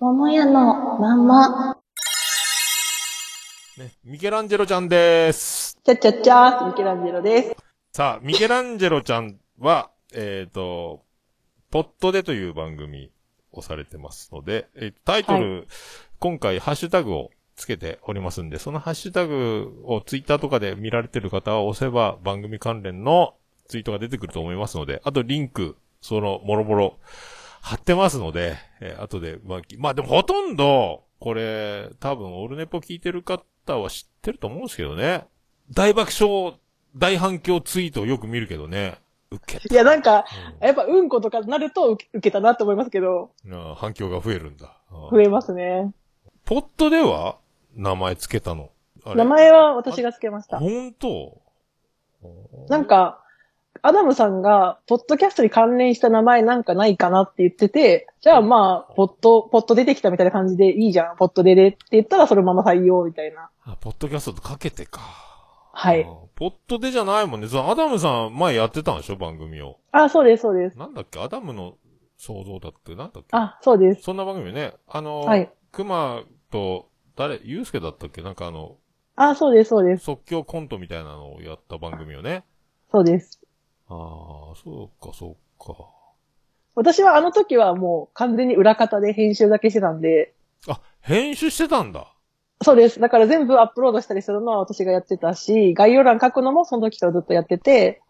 桃屋のまんま。ね、ミケランジェロちゃんです。ちゃっちゃっちゃー、ミケランジェロです。さあ、ミケランジェロちゃんは、えっ、と、ポットでという番組をされてますので、えータイトル、今回ハッシュタグをつけておりますんで、そのハッシュタグをツイッターとかで見られてる方は押せば番組関連のツイートが出てくると思いますので、あとリンク、その、もろもろ貼ってますので、えー後で、まあ、きまあでもほとんど、これ、多分オルネポ聞いてる方は知ってると思うんですけどね。大爆笑、大反響ツイートをよく見るけどね。受けた。いや、なんか、うんやっぱうんことかなると受け受けたなって思いますけど、反響が増えるんだ。増えますね。ポットでは名前つけたの？名前は私がつけました。本当？なん、か、アダムさんが、ポッドキャストに関連した名前なんかないかなって言ってて、じゃあまあ、ぽっと、ぽっと出てきたみたいな感じでいいじゃん、ぽっとででって言ったらそのまま採用みたいな。あポッドキャストとかけてか。はいポットでじゃないもんね。そのアダムさん前やってたんでしょ番組を。あ、そうです、そうです。なんだっけ？アダムの想像だって？なんだっけ？あ、そうです。そんな番組ね。あの、はい熊と、誰、ゆうすけだったっけ？なんかあの、あ、そうです、そうです。即興コントみたいなのをやった番組よね。そうです。ああ、そうか、そうか。私はあの時はもう完全に裏方で編集だけしてたんで、あ、編集してたんだ。そうです。だから全部アップロードしたりするのは私がやってたし、概要欄書くのもその時からずっとやってて、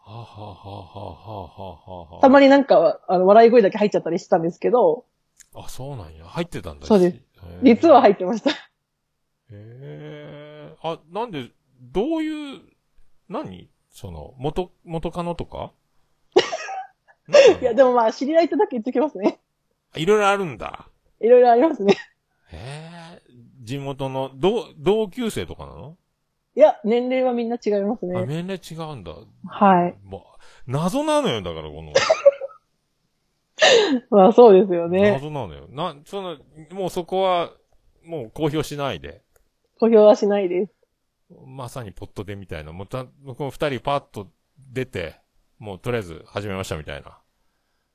たまになんか、あの、笑い声だけ入っちゃったりしてたんですけど、あ、そうなんや。入ってたんだ。そうです。実は入ってました。へえ。あ、なんで、どういう、何？その、元、元カノとか？いや、でもまあ、知り合いってだけ言ってきますね。いろいろあるんだ。いろいろありますね。へえ。地元の、同、同級生とかなの、いや、年齢はみんな違いますあ、ね。年齢違うんだ。はい。まあ、謎なのよ、だからこの。まあ、そうですよね。謎なのよ。な、その、もうそこは、もう公表しないで。公表はしないです。まさにポットでみたいな。もうた、この二人パッと出て、もうとりあえず始めましたみたいな。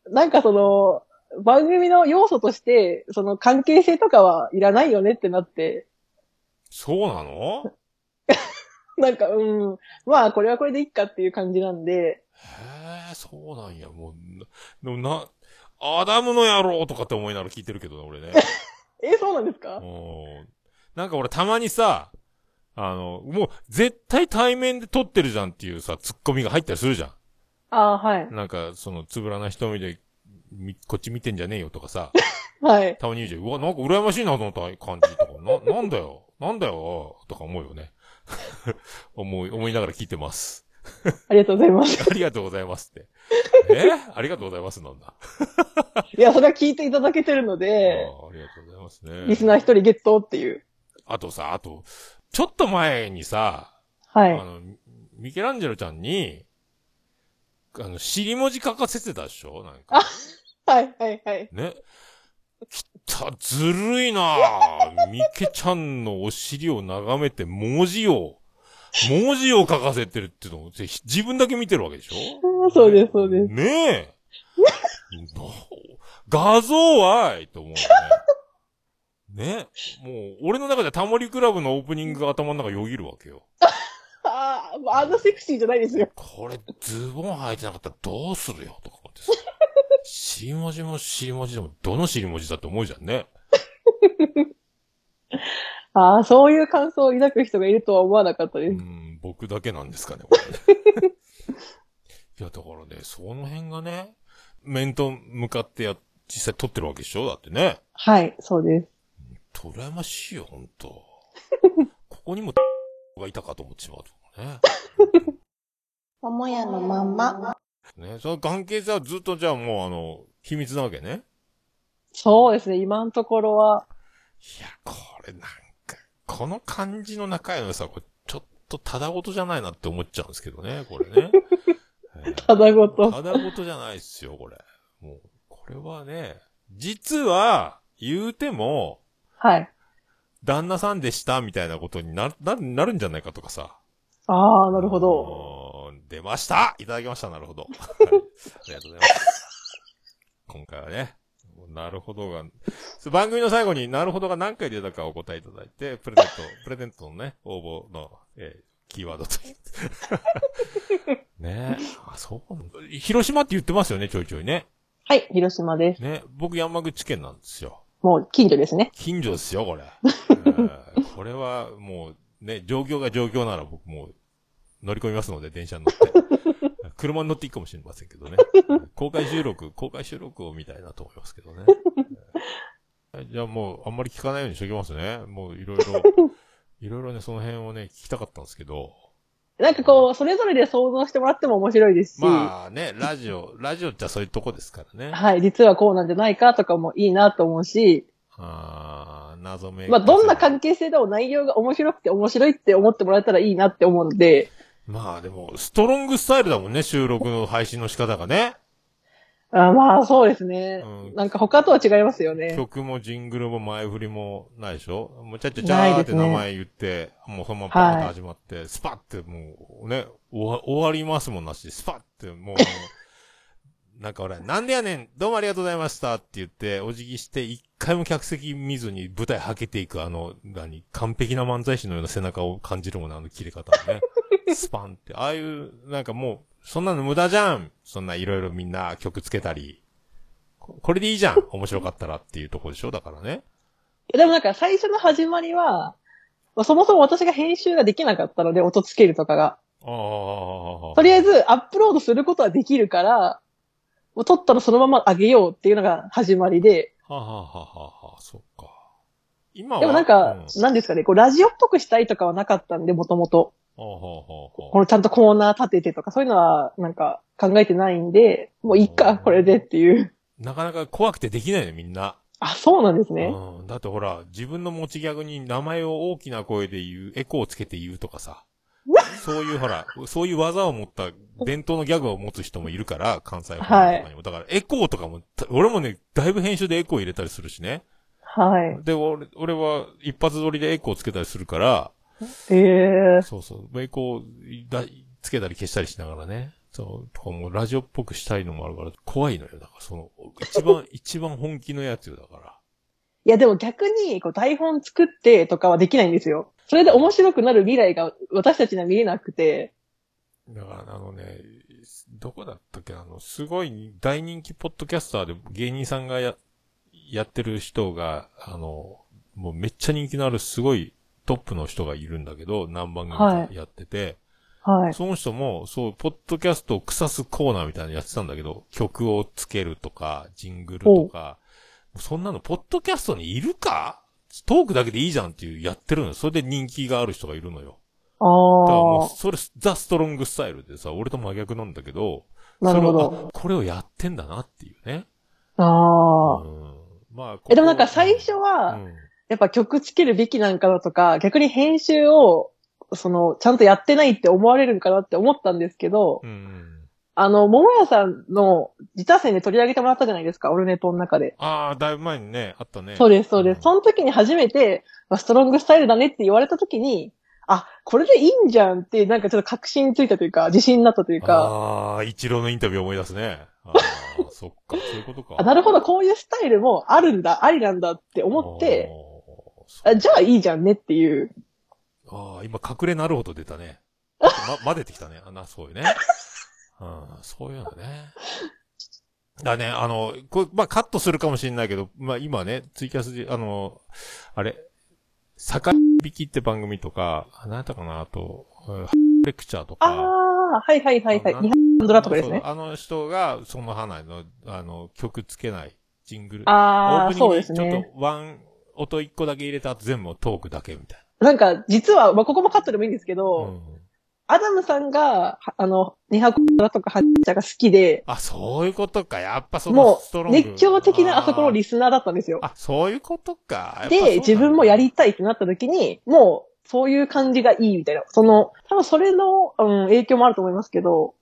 なんかその、番組の要素として、その関係性とかはいらないよねってなって、そうなの？なんか、うん、まあ、これはこれでいいかっていう感じなんで、へえ、そうなんや。もう、なでもな、アダムの野郎とかって思いながら聞いてるけどね、俺ね。え、そうなんですか？うんなんか俺たまにさ、あの、もう絶対対面で撮ってるじゃんっていうさ、ツッコミが入ったりするじゃああ、はいん。。なんか、その、つぶらな瞳で、みこっち見てんじゃねえよとかさ、はい。たまに言うじゃん。うわ、なんか羨ましいなと思った感じとか、な、なんだよ、なんだよ、とか思うよね。思い、思いながら聞いてます。ありがとうございます。ありがとうございますって。え？ありがとうございますなんだ。いや、それは聞いていただけてるのあで、あありがとうございますね。リスナー一人ゲットっていう。あとさ、あと、ちょっと前にさ、はい。あの、ミケランジェロちゃんに、あの、尻文字書かせてたでしょ？なんか。はい、はい、はい。ね。きった、ずるいなぁ。ミケちゃんのお尻を眺めて文字を、文字を書かせてるっていうのを自分だけ見てるわけでしょ？そうです、そうです。ねえ。な画像はいと思うね。ね。もう、俺の中でタモリクラブのオープニングが頭の中よぎるわけよ。ああ、あんなセクシーじゃないですよ。これ、ズボン履いてなかったらどうするよとか思ってさ。尻文字も尻文字でも、どの尻文字だって思うじゃんね。ああ、そういう感想を抱く人がいるとは思わなかったです。うん、僕だけなんですかね、これね。いや、だからね、その辺がね、面と向かってや、実際撮ってるわけでしょ？だってね。はい、そうです。羨ましいよ、ほんと。ここにも、がいたかと思ってしまうとね。桃屋のまんま。ね、その関係性はずっとじゃあもうあの、秘密なわけね。そうですね、今のところは。いや、これなんか、この感じの仲良さ、これちょっとただごとじゃないなって思っちゃうんですけどね、これね。えーただごと。ただごとじゃないっすよ、これ。もう、これはね、実は、言うても、はい。旦那さんでした、みたいなことにな、な、なるんじゃないかとかさ。ああ、なるほど。ど。出ましたいただきました、なるほど。はいありがとうございます。今回はね、なるほどが、番組の最後になるほどが何回出たかお答えいただいて、プレゼント、プレゼントのね、応募の、えーキーワードという。ねえ。あ、そう。広島って言ってますよね、ちょいちょいね。はい、広島です。ね。僕山口県なんですよ。もう近所ですね。近所ですよ、これ。え ーこれはもう、ね、状況が状況なら僕もう乗り込みますので、電車に乗って。車に乗っていいかもしれませんけどね。公開収録、公開収録を見たいなと思いますけどね。えーじゃあもう、あんまり聞かないようにしときますね。もういろいろ、いろいろね、その辺をね、聞きたかったんですけど。なんかこう、それぞれで想像してもらっても面白いですし、まあね、ラジオ、ラジオってそういうとこですからね。はい、実はこうなんじゃないかとかもいいなと思うし、あー謎めまあどんな関係性でも内容が面白くて面白いって思ってもらえたらいいなって思うので、まあでも、ストロングスタイルだもんね、収録の配信の仕方がね。あまあそうですね、うん。なんか他とは違いますよね。曲もジングルも前振りもないでしょ？もうちゃちゃちゃーって名前言って、もうそのままパーッと始まって、スパッてもうね、終わ終わりますもんなし、スパッてもう、なんか俺、なんでやねん、どうもありがとうございましたって言って、お辞儀して、一回も客席見ずに舞台はけていく、あの、何、完璧な漫才師のような背中を感じるもんね、あの切れ方ね。スパンって、ああいう、なんかもう、そんなの無駄じゃんそんないろいろみんな曲つけたり。ここれでいいじゃん面白かったらっていうとこでしょ？だからね。でもなんか最初の始まりは、まあそもそも私が編集ができなかったので、音つけるとかが。ああ。とりあえずアップロードすることはできるから、もう撮ったらそのまま上げようっていうのが始まりで、はあ、はあはあはあはあ、そっか。今は。でもなんか、うんなんですかね、こうラジオっぽくしたいとかはなかったんで、もともと。このちゃんとコーナー立ててとか、そういうのはなんか考えてないんで、もういっか、これでっていう。あなかなか怖くてできないね、みんな。あ、そうなんですね。うん。だってほら、自分の持ちギャグに名前を大きな声で言う、エコーをつけて言うとかさ。そういうほら、そういう技を持った 伝統のギャグを持つ人もいるから、関西方面とかにも。だからエコーとかも、た俺もね、だいぶ編集でエコー入れたりするしね。はい。で、俺、俺は一発撮りでエコーつけたりするから、ええそうそう。エコーだつけたり消したりしながらね。そう。とかもうラジオっぽくしたいのもあるから、怖いのよ。だからその、一番、一番本気のやつよ。だから。いや、でも逆に、こう台本作ってとかはできないんですよ。それで面白くなる未来が私たちには見えなくて。だから、あのね、どこだったっけあの、すごい大人気ポッドキャスターで芸人さんがや、やってる人が、あの、もうめっちゃ人気のあるすごいトップの人がいるんだけど、何番組かやってて、はい。その人も、そう、ポッドキャストを腐すコーナーみたいなのやってたんだけど、曲をつけるとか、ジングルとか、そんなの、ポッドキャストにいるか？トークだけでいいじゃんっていうやってるのよ。それで人気がある人がいるのよ。あだからもう、あ、それ、ザ・ストロングスタイルでさ、俺と真逆なんだけど、なるほそれをど。あこれをやってんだなっていうね。ああ。うん。まあ、え、でもなんか最初うは、ん。やっぱ曲つけるべきなんかなとか、逆に編集を、その、ちゃんとやってないって思われるんかなって思ったんですけど、うん。あの、桃屋さんの自他戦で取り上げてもらったじゃないですか、オルネトの中で。ああ、だいぶ前にね、あったね。そうです、そうです。んその時に初めて、まあストロングスタイルだねって言われた時に、あ、これでいいんじゃんって、なんかちょっと確信ついたというか、自信になったというか、ああ、一郎のインタビュー思い出すね。ああ、そっか、そういうことか。あなるほど、こういうスタイルもあるんだ、ありなんだって思って、あじゃあいいじゃんねっていう。ああ、今隠れなるほど出たね。ま、混ぜてきたね。あな、そういうね。うん、そういうのね。だね、あの、これ、まあ、カットするかもしれないけど、まあ、今ね、ツイキャスで、あの、あれ、坂引きって番組とか、あ何やったかな、あと、うんレクチャーとか。ああ、はいはいはいはい。あ日本ドラとかですね。あの人が、その花の、あの、曲つけない、ジングル。ああ、そうですね。ょっとワン、音一個だけ入れた後全部トークだけみたいなんか、実は、まあ、ここもカットでもいいんですけな。ど、うんアダムさんが、はあの、二箱ドラとかハッチャが好きで、あ、そういうことか。やっぱそのもう、ストロング。熱狂的なあそこのリススナーだったんですよ。あ、そういうことか。で、だ自分もやりたいってなった時に、もう、そういう感じがいいみたいな。その、多分それの、うん、影響もあると思いますけど、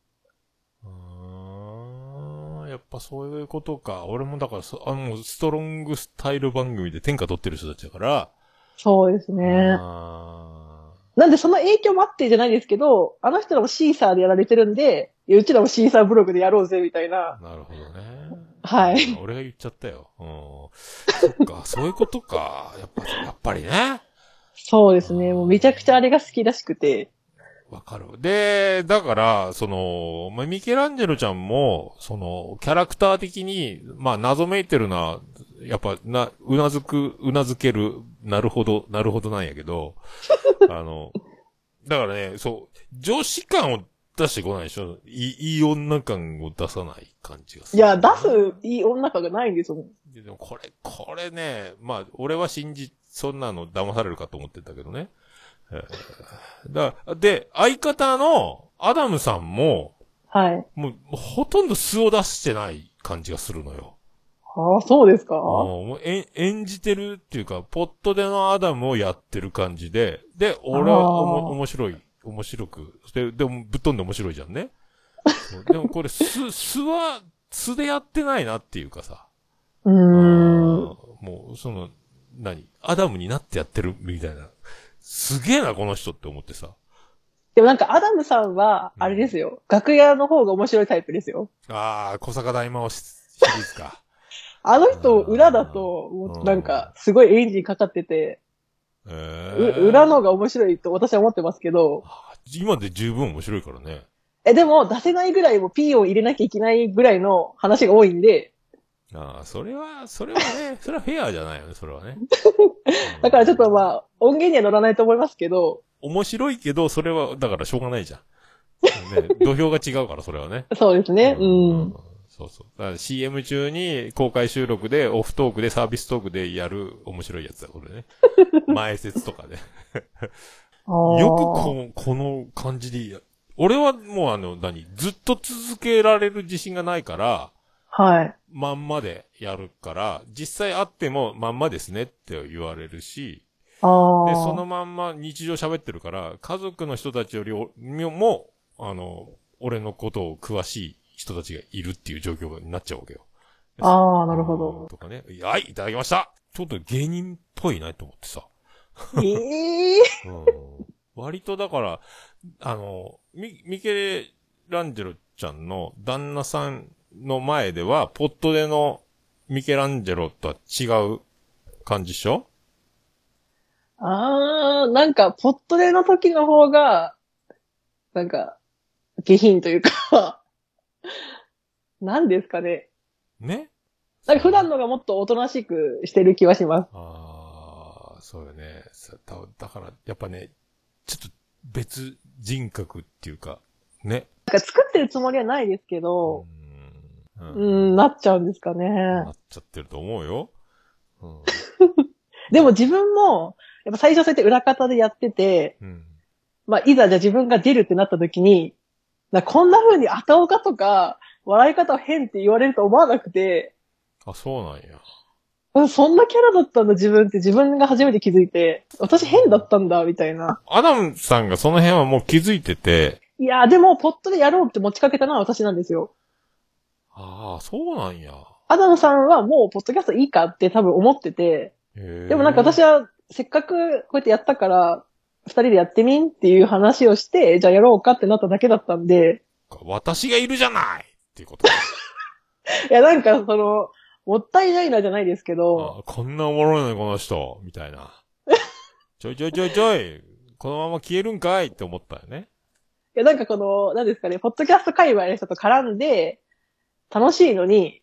やっぱそういうことか。俺もだからそ、あの、ストロングスタイル番組で天下取ってる人たちだから。そうですね。あなんでその影響もあってじゃないですけど、あの人らもシーサーでやられてるんで、いやうちらもシーサーブログでやろうぜみたいな。ーなるほどね。はい。俺が言っちゃったよ。うん。そっか、そういうことか。やっぱ、やっぱりね。そうですね。もうめちゃくちゃあれが好きらしくて。わかる。で、だから、その、まあ、ミケランジェロちゃんも、その、キャラクター的に、まあ、謎めいてるな、やっぱ、な、うなずく、うなずける、なるほど、なるほどなんやけど、あの、だからね、そう、女子感を出してこないでしょ？いい、いい女感を出さない感じがする。いや、出すいい女感がないんですよ。でもこれ、これね、まあ、俺は信じ、そんなの騙されるかと思ってたけどね。えーだで、相方のアダムさんも、はい。もう、ほとんど素を出してない感じがするのよ。ああ、そうですか？もう演演じてるっていうか、ぽっとでのアダムをやってる感じで、で、俺はおも面白い、面白く、で、でもぶっ飛んで面白いじゃんね。でもこれ、素、素は、素でやってないなっていうかさ。うーん。もう、その、何？アダムになってやってるみたいな。すげえな、この人って思ってさ。でもなんかアダムさんは、あれですよ。楽屋の方が面白いタイプですよ。ああ、小坂大魔王シシリーズか。あの人、裏だと、もうなんか、すごいエンジンかかってて、えうー、裏の方が面白いと私は思ってますけど、今で十分面白いからね。え、でも出せないぐらいもピーを入れなきゃいけないぐらいの話が多いんで、ああ、それは、それはね、それはフェアじゃないよね、それはね。だからちょっとあ。まあ、音源には乗らないと思いますけど、面白いけど、それは、だからしょうがないじゃん。ね、土俵が違うから、それはね。そうですね。うん。そうそう。だから CM 中に公開収録で、オフトークで、サービストークでやる面白いやつだ、これね。前説とかで。よくここの感じでや、俺はもうあの、何、ずっと続けられる自信がないから、はい。まんまでやるから、実際会ってもまんまですねって言われるし。で、そのまんま日常喋ってるから、家族の人たちよりおも、あの、俺のことを詳しい人たちがいるっていう状況になっちゃうわけよ。ああ、なるほど。とかね。はい、いただきましたちょっと芸人っぽいなと思ってさ。ええ うん、割とだから、あの、ミ、ミケランジェロちゃんの旦那さんの前では、ポットでのミケランジェロとは違う感じでしょ？ああ、なんか、ポットでの時の方が、なんか、下品というか、何ですかね。ね？なんか普段のがもっとおとなしくしてる気はします。ああ、そうよね。さだだから、やっぱね、ちょっと別人格っていうか、ね？なんか作ってるつもりはないですけうど、ん。ううんん、なっちゃうんですかね。なっちゃってると思うよ。うん。でも自分も、やっぱ最初そうやって裏方でやってて、うん。まあ、いざじゃあ自分が出るってなった時に、なこんな風に後岡とか、笑い方を変って言われると思わなくて、あ、そうなんや。うんそんなキャラだったんだ自分って自分が初めて気づいて、私変だったんだ、みたいな。アダムさんがその辺はもう気づいてて、いやーでも、ポットでやろうって持ちかけたのは私なんですよ。ああ、そうなんや。アダムさんはもう、ポッドキャストいいかって多分思ってて、でもなんか私は、せっかくこうやってやったから、二人でやってみんっていう話をして、じゃあやろうかってなっただけだったんで、私がいるじゃないっていうこと。いやなんかその、もったいないなじゃないですけど、あこんなおもろいのにこの人、みたいな。ちょいちょいちょいちょい、このまま消えるんかいって思ったよね。いやなんかこの、なんですかね、ポッドキャスト界隈の人と絡んで、楽しいのに、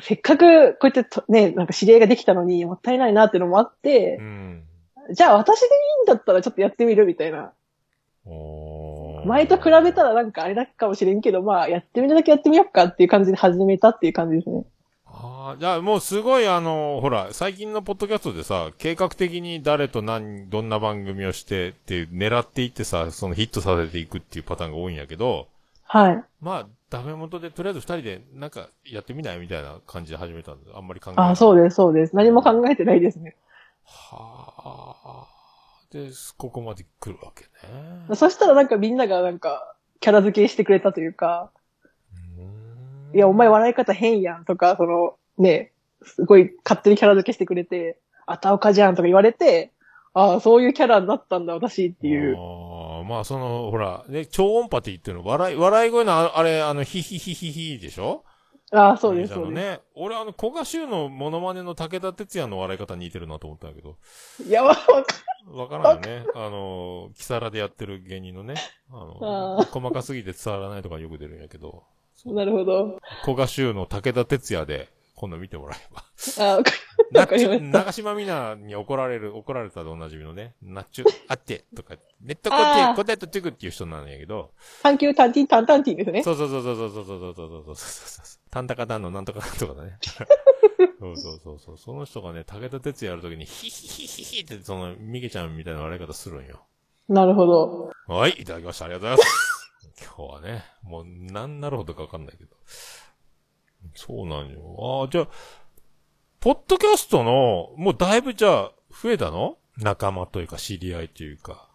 せっかくこうやってとね、なんか知り合いができたのにもったいないなっていうのもあってう、ん。じゃあ私でいいんだったらちょっとやってみるみたいな。前と比べたらなんかあれだけかもしれんけど、まあやってみるだけやってみようかっていう感じで始めたっていう感じですね。ああ、じゃあもうすごいあの、ほら、最近のポッドキャストでさ、計画的に誰と何、どんな番組をしてって狙っていってさ、そのヒットさせていくっていうパターンが多いんやけど、はい。まあ、ダメ元でとりあえず二人でなんかやってみないみたいな感じで始めたんで、あんまり考えあ、そうす。です、そうです。何も考えてないですね。はあ。で、ここまで来るわけね。そしたらなんかみんながなんか、キャラ付けしてくれたというか、いや、お前笑い方変やんとか、その、ね、すごい勝手にキャラ付けしてくれて、あたおかじゃんとか言われて、ああ、そういうキャラだったんだ、私っていう。ああ、まあその、ほら、ね、超音波って言ってるの、笑い、笑い声のああれ、あの、ヒヒヒヒヒでしょ？ああ、そうです、そうでンのね。俺あの、古賀修のモノマネの武田鉄矢の笑い方に似てるなと思ったんだけど。す。いや、わかわからんよね。あの、キサラでやってる芸人のね。あの、あ細かすぎて伝わらないとかよく出るんやけど。なるほど。古賀修の武田鉄矢で、今度見てもらえば。あわかなわかり ました長島みなに怒られる、怒られたでおなじみのね、ナッチュ、あって、とか、ネットコテコテットチュクっていう人なんやけど、探求タンティンタンタンティンですね。そうそうそうそうそうそうそうそうそうそうそうそう。タンタカタンのなんとかなんとかだね。そうそうそうそう。その人がね、武田鉄矢やるときに、ヒヒヒヒヒって、その、ミケちゃんみたいな笑い方するんよ。なるほど。はい、いただきました。ありがとうございます。今日はね、もう何なるほどかわかんないけど。そうなんよ。ああ、じゃあ、ポッドキャストの、もうだいぶじゃあ、増えたの？仲間というか知り合いというか、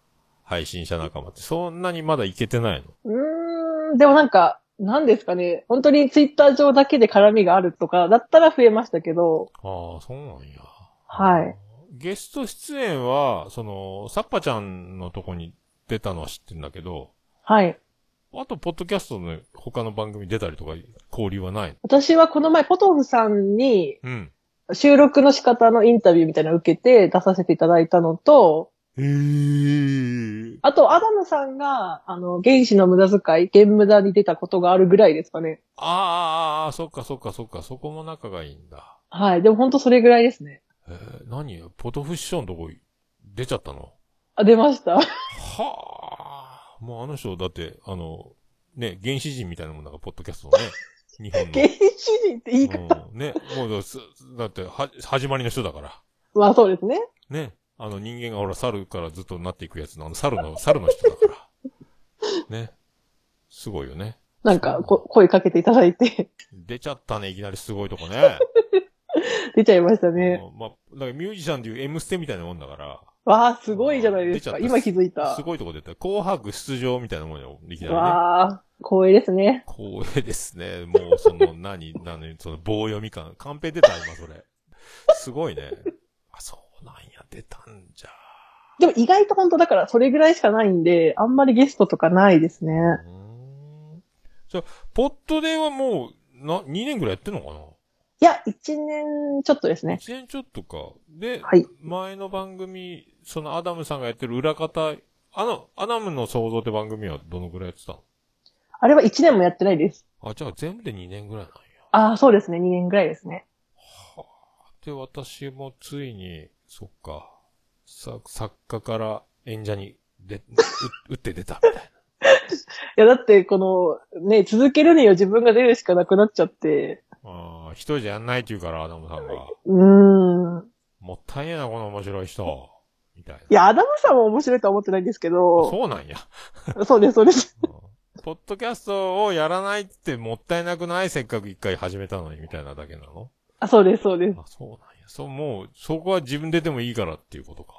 配信者仲間って、そんなにまだいけてないの？うーん、でもなんか、なんですかね。本当にツイッター上だけで絡みがあるとか、だったら増えましたけど、ああ、そうなんや。はい。ゲスト出演は、その、サッパちゃんのとこに出たのは知ってんだけど、はい。あと、ポッドキャストの他の番組出たりとか、交流はないの？私はこの前、ポトフさんにうん。収録の仕方のインタビューみたいなのを受けて出させていただいたのと、へえ。あと、アダムさんが、あの、原子の無駄遣い、原無駄に出たことがあるぐらいですかね。ああ、そっかそっかそっか、そこも仲がいいんだ。はい。でも本当それぐらいですね。えー、何？ポトフ師匠のとこ出ちゃったの？あ、出ました。はあ。もうあの人、だって、あの、ね、原始人みたいなもんだから、ポッドキャストのね。日本の。原始人って言い方。うん、ね、もうだって、は、始まりの人だから。まあそうですね。ね。あの人間がほら、猿からずっとなっていくやつの、あの猿の、猿の人だから。ね。すごいよね。なんかこ、声かけていただいて、出ちゃったね、いきなりすごいとこね。出ちゃいましたね。うんまあ、だからミュージシャンでいう M ステみたいなもんだから。わあ、すごいじゃないですか。今気づいたす。ごいとこ出た。紅白出場みたいなもんよ、いきなりね。わあ、光栄ですね。光栄ですね。もう、その、何、何、その、棒読み感。カンペ出た、今、それ。すごいね。あ、そうなんや、出たんじゃ。でも意外と本当だからそれぐらいしかないんで、あんまりゲストとかないですね。うーん。じゃあ、ポットではもう、な、2年ぐらいやってんのかな？いや、1年ちょっとですね。1年ちょっとか。で、はい。前の番組、そのアダムさんがやってる裏方、あの、アダムの創造って番組はどのぐらいやってたの？あれは1年もやってないです。あ、じゃあ全部で2年ぐらいなんや。ああ、そうですね。2年ぐらいですね。はあ。で、私もついに、そっか、さ、作家から演者に、で、う、打って出たみたいな。いや、だって、この、ね、続けるには自分が出るしかなくなっちゃって。ああ、一人じゃやんないって言うから、アダムさんが。うーん。もったいねえな、この面白い人。みたいな。いや、アダムさんも面白いとは思ってないんですけど、そうなんや。そうです、そうです。うんポッドキャストをやらないってもったいなくないせっかく一回始めたのに、みたいなだけなの？あ、そうです、そうです。あ、そうなんや。そう、もう、そこは自分出てもいいからっていうことか。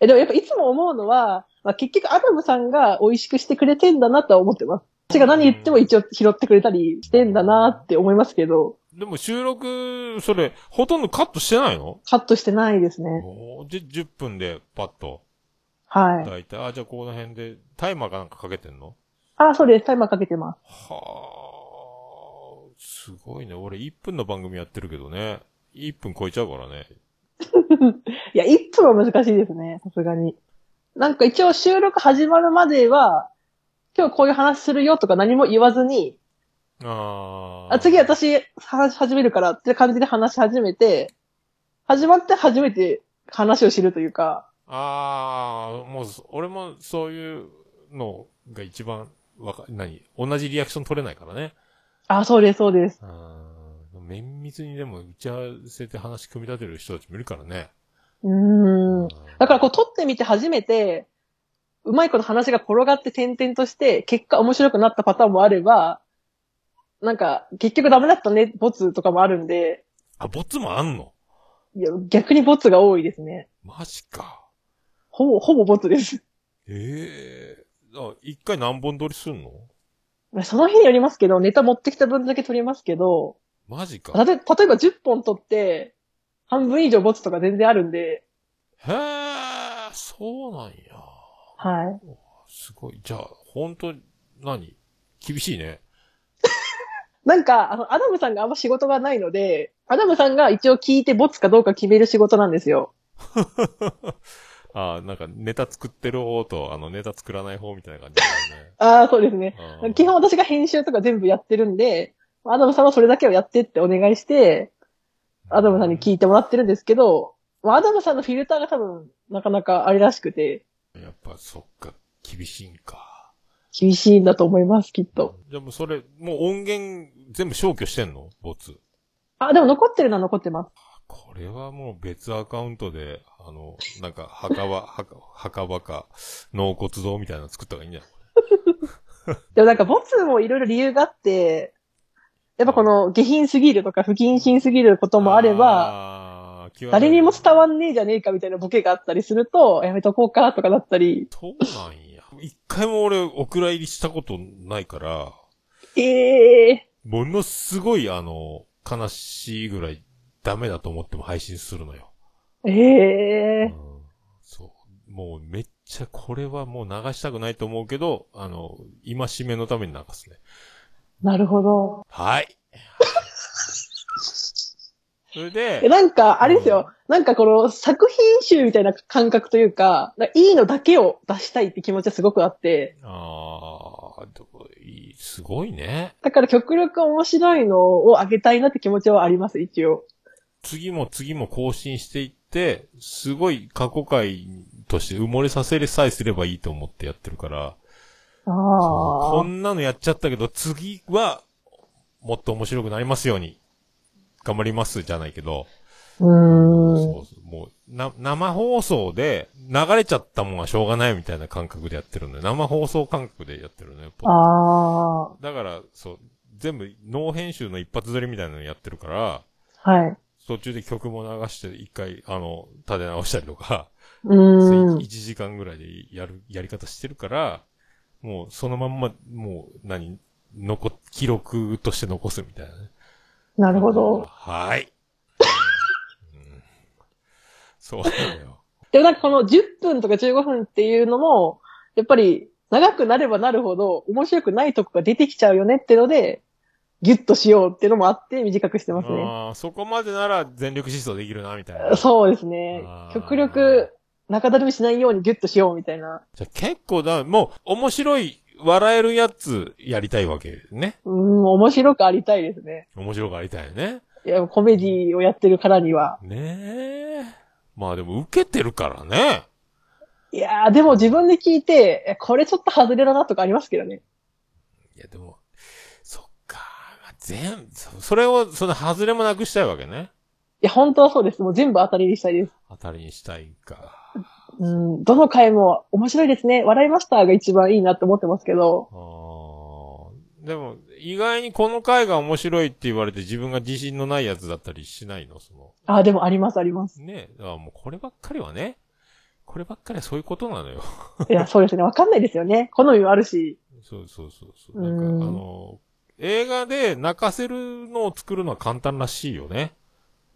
え、でもやっぱいつも思うのは、まあ、結局アダムさんが美味しくしてくれてんだなとは思ってます。私が何言っても一応拾ってくれたりしてんだなって思いますけど、でも収録、それ、ほとんどカットしてないの？カットしてないですね。で、10分でパッと、はい。大体、あ、じゃあこの辺で、タイマーかなんかかけてんの？あ、そうです。タイマーかけてます。はあ、すごいね。俺1分の番組やってるけどね。1分超えちゃうからね。いや、一分は難しいですね。さすがに。なんか一応収録始まるまでは、今日こういう話するよとか何も言わずに、ああ。あ次。私話し始めるからって感じで話し始めて、始まって初めて話を知るというか、ああ、もう、俺もそういうのが一番わか、何？同じリアクション取れないからね。あ、そうです、そうです。綿密にでも打ち合わせて話組み立てる人たちもいるからね。うーん。だからこう撮ってみて初めて、うまいこと話が転がって点々として、結果面白くなったパターンもあれば、なんか、結局ダメだったね、ボツとかもあるんで、あ、ボツもあんの？いや、逆にボツが多いですね。マジか。ほぼ、ほぼボツです。ええあ、一回何本撮りすんの？その日によりますけど、ネタ持ってきた分だけ撮りますけど、マジか。たとえ例えば10本撮って、半分以上ボツとか全然あるんで、へえ、そうなんや。はい。すごい。じゃあ、本当に、何？厳しいね。なんか、あの、アダムさんがあんま仕事がないので、アダムさんが一応聞いてボツかどうか決める仕事なんですよ。ああ、なんかネタ作ってる方と、あの、ネタ作らない方みたいな感じだよね。ああ、そうですね。基本私が編集とか全部やってるんで、アダムさんはそれだけをやってってお願いして、アダムさんに聞いてもらってるんですけど、まあアダムさんのフィルターが多分、なかなかあれらしくて、やっぱそっか、厳しいんか。厳しいんだと思います、きっと。じゃあもうそれ、もう音源全部消去してんの？ボツ。あ、でも残ってるのは残ってます。これはもう別アカウントで、あの、なんか、墓場、墓、墓場か、納骨堂みたいなの作った方がいいんじゃない？でもなんかボツもいろいろ理由があって、やっぱこの下品すぎるとか不謹慎すぎることもあれば、誰にも際伝わんねえじゃねえかみたいなボケがあったりすると、やめとこうかとかだったり、どうなんや。一回も俺、お蔵入りしたことないから、ええものすごい、あの、悲しいぐらいダメだと思っても配信するのよ。ええうんそう。もうめっちゃこれはもう流したくないと思うけど、あの、今しめのために流すね。なるほど。はい。それえで、なんか、あれですよ。なんかこの作品集みたいな感覚というか、かいいのだけを出したいって気持ちはすごくあって、ああ、すごいね。だから極力面白いのをあげたいなって気持ちはあります、一応。次も次も更新していって、すごい過去回として埋もれさせるさえすればいいと思ってやってるから、ああ。こんなのやっちゃったけど、次は、もっと面白くなりますように、頑張りますじゃないけど、うーん。そうそうもう、な、生放送で流れちゃったもんはしょうがないみたいな感覚でやってるのよ。生放送感覚でやってるのよ。あだから、そう、全部、ノー編集の一発撮りみたいなのやってるから、あ。はい。途中で曲も流して一回、あの、立て直したりとか、うーん1。時間ぐらいでやる、やり方してるから、もうそのまんま、もう何、残、記録として残すみたいなね。なるほど。はい。うんそうだよ。でもなんかこの10分とか15分っていうのも、やっぱり長くなればなるほど面白くないとこが出てきちゃうよねってので、ギュッとしようっていうのもあって短くしてますね。あーそこまでなら全力疾走できるな、みたいな。そうですね極力中だるみしないようにギュッとしようみたいな。じゃあ結構だ、もう、面白い、笑えるやつやりたいわけね。うん、面白くありたいですね。面白くありたいよね。いや、コメディをやってるからには。ねえ。まあでも受けてるからね。いやー、でも自分で聞いて、えこれちょっと外れだなとかありますけどね。いやでも、そっか。全、そそれを、その外れもなくしたいわけね。いや、本当はそうです。もう全部当たりにしたいです。当たりにしたいか。うん、どの回も面白いですね。笑いましたが一番いいなって思ってますけど。あーでも、意外にこの回が面白いって言われて自分が自信のないやつだったりしないの？その。あ、でもありますあります。ねだからもうこればっかりはね。こればっかりはそういうことなのよ。いや、そうですね。わかんないですよね。好みもあるし。そうそうそうそう。なんか、うんあの、映画で泣かせるのを作るのは簡単らしいよね。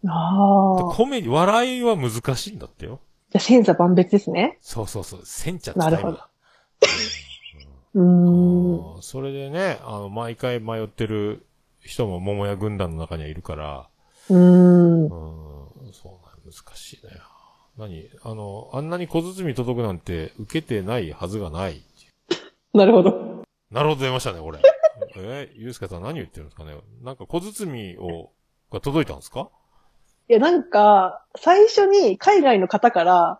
ああ。コメディ、笑いは難しいんだってよ。じゃあ、千差万別ですね。そうそうそう。千茶なるほどど。うーん。それでね、あの、毎回迷ってる人も桃屋軍団の中にはいるから、うーんう。ん、そうなん、難しいね。何あの、あんなに小包届くなんて受けてないはずがない。なるほど。なるほど出ましたね、これ。えゆうすけさん何言ってるんですかねなんか小包を、が届いたんですか？いや、なんか、最初に海外の方から、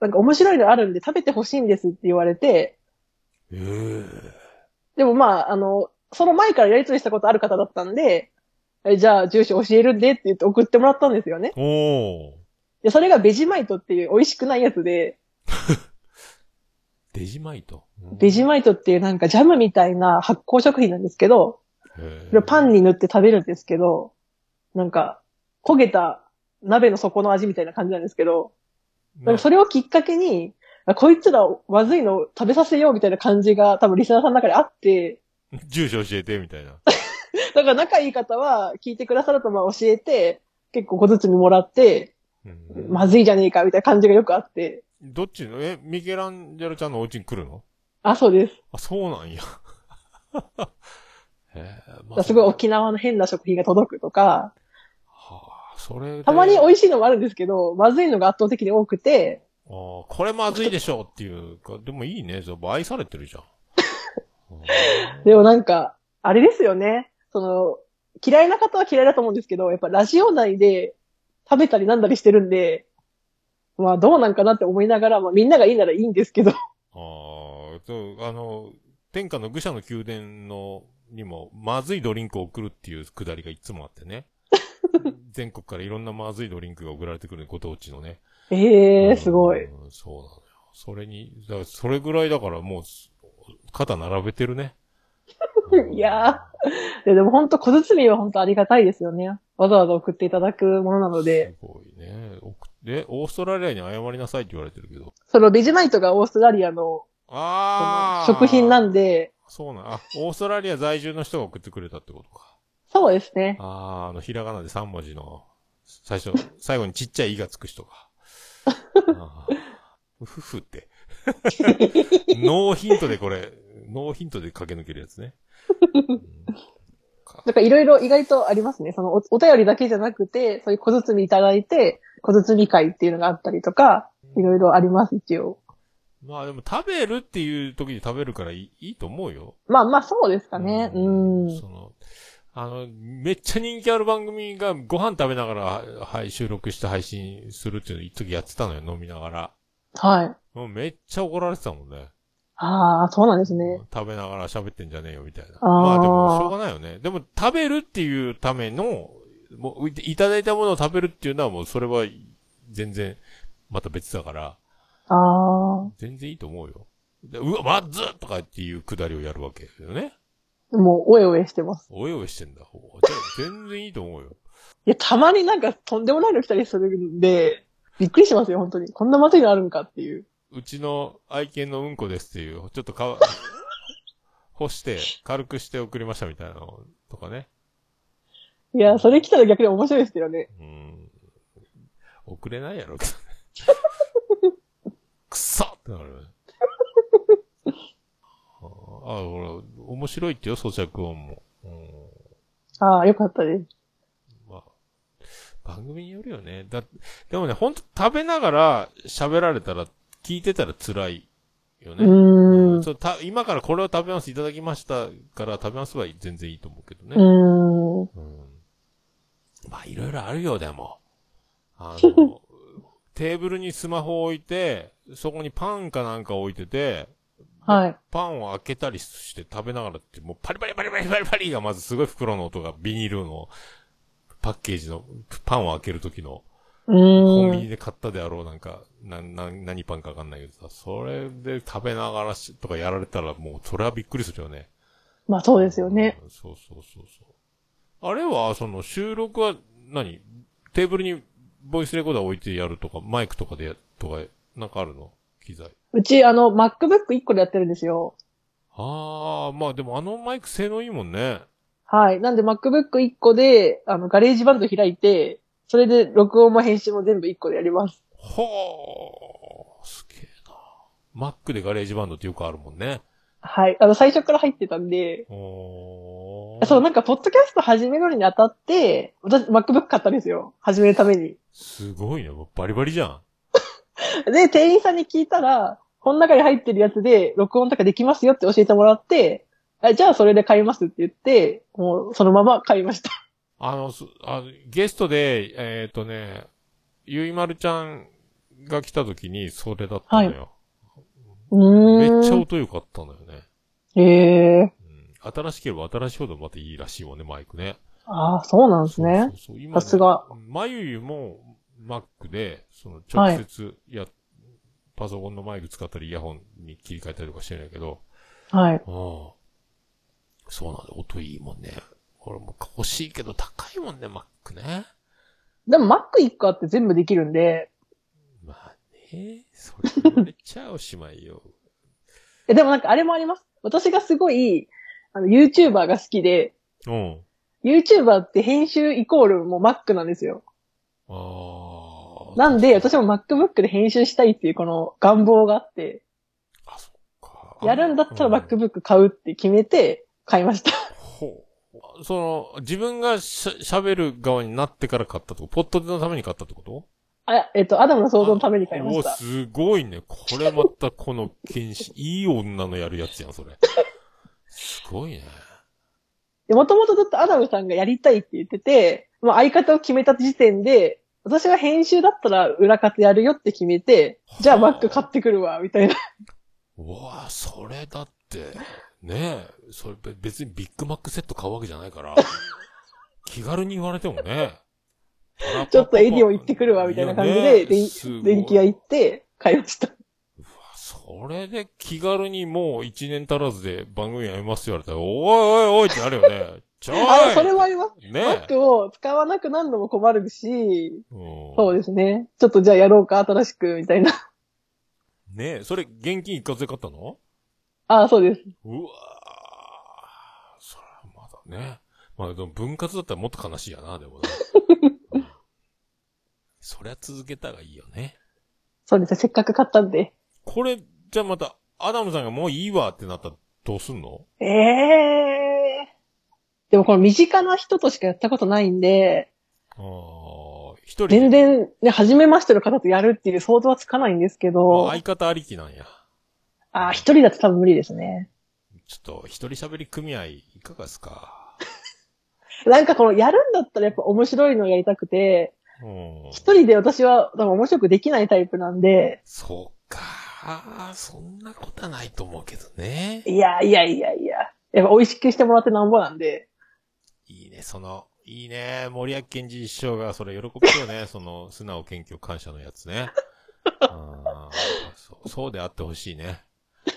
なんか面白いのあるんで食べてほしいんですって言われて、ええでもまあ、あの、その前からやりとりしたことある方だったんで、えじゃあ住所教えるんでって言って送ってもらったんですよね。おー。で、それがベジマイトっていう美味しくないやつで、デジマイト。ベジマイト？っていうなんかジャムみたいな発酵食品なんですけど、パンに塗って食べるんですけど、なんか、焦げた鍋の底の味みたいな感じなんですけど、だからそれをきっかけに、あこいつらまずいのを食べさせようみたいな感じが多分リスナーさんの中であって、住所教えて、みたいな。だから仲いい方は聞いてくださるとまあ教えて、結構小包みもらって、うんまずいじゃねえかみたいな感じがよくあって、どっちの？え、ミケランジェロちゃんのお家に来るの？あ、そうです。あ、そうなんや。え、だまからすごい沖縄の変な食品が届くとか、はあ、それでたまに美味しいのもあるんですけど、まずいのが圧倒的に多くて、あーこれまずいでしょうっていうか、でもいいね。そう愛されてるじゃん。うんでもなんか、あれですよね。その、嫌いな方は嫌いだと思うんですけど、やっぱラジオ内で食べたりなんだりしてるんで、まあどうなんかなって思いながら、まあみんながいいならいいんですけど。ああ、そう、あの、天下の愚者の宮殿の、にも、まずいドリンクを送るっていうくだりがいつもあってね。全国からいろんなまずいドリンクが送られてくるご当地のね。ええー、すごい。うんそうなのよ。それに、だからそれぐらいだからもう、肩並べてるね。いやーいやでも本当小包は本当ありがたいですよね。わざわざ送っていただくものなので、すごいね。送で、オーストラリアに謝りなさいって言われてるけど。そのベジマイトがオーストラリアのああ食品なんで、そうなん、あ、オーストラリア在住の人が送ってくれたってことか。そうですね。ああ、あの、ひらがなで3文字の、最初、最後にちっちゃい「い」がつく人か。あーふふって。ノーヒントでこれ、ノーヒントで駆け抜けるやつね。うんかいろいろ意外とありますね。そのおお便りだけじゃなくて、そういう小包いただいて、小包会っていうのがあったりとか、いろいろあります、一応。まあでも食べるっていう時に食べるからいいいいと思うよ。まあまあそうですかね。うん。その、あの、めっちゃ人気ある番組がご飯食べながら、はい、収録して配信するっていうの一時やってたのよ、飲みながら。はい。もうめっちゃ怒られてたもんね。ああ、そうなんですね。食べながら喋ってんじゃねえよ、みたいな。あーまあでも、しょうがないよね。でも、食べるっていうための、もう、いいただいたものを食べるっていうのはもう、それは、全然、また別だから、ああ。全然いいと思うよ。でうわ、まずっとかっていうくだりをやるわけよね。もう、おえおえしてます。おえおえしてんだ。全然いいと思うよ。いや、たまになんかとんでもないの来たりするんで、びっくりしますよ、本当に。こんなまずいのあるんかっていう。うちの愛犬のうんこですっていう、ちょっとかわ、干して、軽くして送りましたみたいなのとかね。いや、それ来たら逆に面白いですけどね。うん。送れないやろ、くそってなるよね。ああ、ほら、面白いってよ、咀嚼音も。うん。ああ、よかったです。まあ、番組によるよね。だ、でもね、ほんと食べながら喋られたら、聞いてたら辛いようね。ーん。そうた今からこれを食べます、いただきましたから食べますは全然いいと思うけどね。うーん。うん。まあ、いろいろあるよ、でも。あの、テーブルにスマホを置いて、そこにパンかなんか置いてて、はい。パンを開けたりして食べながらって、もうパリパリパリパリパリパリがまずすごい袋の音がビニールのパッケージのパンを開ける時の、うコンビ。ニで買ったであろうなんか、な、な、何パンかわかんないけどさ、それで食べながらしとかやられたらもうそれはびっくりするよね。まあそうですよね。うん。そうそうそうそう。あれは、その収録は何、テーブルにボイスレコーダー置いてやるとか、マイクとかでや、とか、なんかあるの？機材。うち、あの、MacBook1 個でやってるんですよ。ああ、まあでもあのマイク性能いいもんね。はい。なんで MacBook1 個で、あの、ガレージバンド開いて、それで録音も編集も全部1個でやります。ほー、すげえな。Mac でガレージバンドってよくあるもんね。はい。あの、最初から入ってたんで、おー。そう、なんか、ポッドキャスト始めるにあたって、私、MacBook 買ったんですよ。始めるために。すごいね。バリバリじゃん。で、店員さんに聞いたら、この中に入ってるやつで、録音とかできますよって教えてもらって、あじゃあそれで買いますって言って、もう、そのまま買いました。あの、すあゲストで、えっ、とね、ゆいまるちゃんが来た時にそれだったのよ。うーん。めっちゃ音良かったのよね。ええうん。新しければ新しいほどまたいいらしいわね、マイクね。ああ、そうなんですね。そうそうそう今、さすが。まゆゆも Mac で、その直接や、パソコンのマイク使ったりイヤホンに切り替えたりとかしてるんやけど、はい。ああ。そうなんだ、音いいもんね。これも欲しいけど高いもんね、Mac ね。でも Mac1 個あって全部できるんで、まあね、それ言われちゃおしまいよ。えでもなんかあれもあります？私がすごい、あの、YouTuber が好きで、うん。YouTuber って編集イコールもう Mac なんですよ。ああ。なんで、私も MacBook で編集したいっていうこの願望があって、あ、そっか。やるんだったらうん MacBook 買うって決めて買いました。ほう。その、自分がしゃ喋る側になってから買ったとポットでのために買ったってこと？あ、えっと、アダムの想像のために買いましお、た。すごいね。これまたこの剣士、いい女のやるやつやん、それ。すごいね。で、もともとずっとアダムさんがやりたいって言ってて、もう相方を決めた時点で、私が編集だったら裏方やるよって決めて、じゃあはあ Mac 買ってくるわ、みたいな。うわあそれだって、ねえ、それべ別にビッグマックセット買うわけじゃないから、気軽に言われてもね。ちょっとエディオン行ってくるわ、みたいな感じで、ね電気屋行って買いました。うわそれで気軽にもう一年足らずで番組やめますって言われたら、おいおいおいってなるよね。ちょいあ、それはあります。ね Mac を使わなくなるのも困るし、え。そうですね。ちょっとじゃあやろうか、新しく、みたいな。ねえ、それ現金一括で買ったの？あ、そうです。うわーそれはまだね。まあでも分割だったらもっと悲しいやな、でもね。うんそりゃ続けたがいいよね。そうですね。せっかく買ったんで。これ、じゃあまた、アダムさんがもういいわってなったらどうすんの？ええでもこの身近な人としかやったことないんで、ああ、一人で。全然ね、初めましての方とやるっていう想像はつかないんですけまどあ、相方ありきなんや。あ、一人だと多分無理ですね。ちょっと、一人喋り組合いかがですか？なんかこのやるんだったらやっぱ面白いのをやりたくて、うん。一人で私は多分面白くできないタイプなんで、そうか。そんなことはないと思うけどね。いやいやいやいや、やっぱ美味しくしてもらってなんぼなんで、いいね、その、いいね、森脇健児師匠がそれ喜ぶよね、その、素直謙虚感謝のやつね。あーそうそうであってほしいね。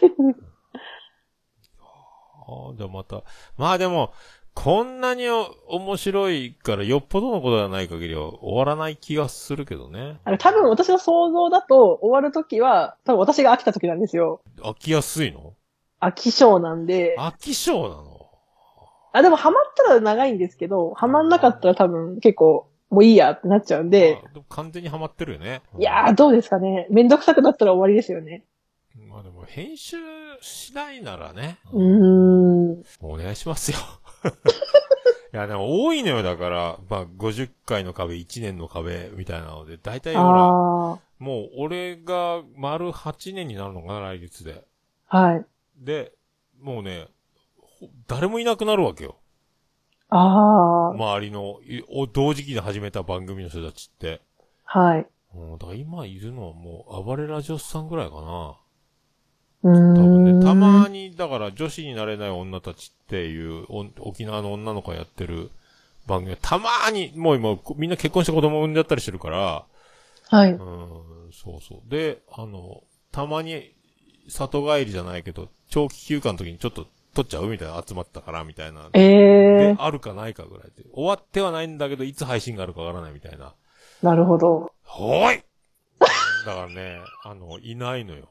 ああ、じゃあまた、まあでも、こんなにお面白いからよっぽどのことがない限りは終わらない気がするけどね。あの多分私の想像だと終わるときは、多分私が飽きたときなんですよ。飽きやすいの？飽き性なんで、飽き性なの？あ、でもハマったら長いんですけど、ハマんなかったら多分結構、もういいやってなっちゃうんで、まあでも完全にハマってるよね。いやー、どうですかね。めんどくさくなったら終わりですよね。まあでも編集しないならね。うーん。お願いしますよ。いや、でも多いのよ、だから、まあ、50回の壁、1年の壁、みたいなので、大体ほら、あもう俺が丸8年になるのかな、来月で。あ。はい。で、もうね、ほ誰もいなくなるわけよ。ああ。周りの、同時期で始めた番組の人たちって。はい。うん、だから今いるのはもう、暴れラジオスさんぐらいかな。多分ね、たまに、だから女子になれない女たちっていう、お沖縄の女の子がやってる番組がたまーに、もう今、こみんな結婚して子供産んじゃったりしてるから、はい。うん、そうそう。で、あの、たまに、里帰りじゃないけど、長期休暇の時にちょっと撮っちゃうみたいな集まったから、みたいな。ええ、であるかないかぐらいで。終わってはないんだけど、いつ配信があるかわからないみたいな。なるほど。ほーいだからね、あの、いないのよ。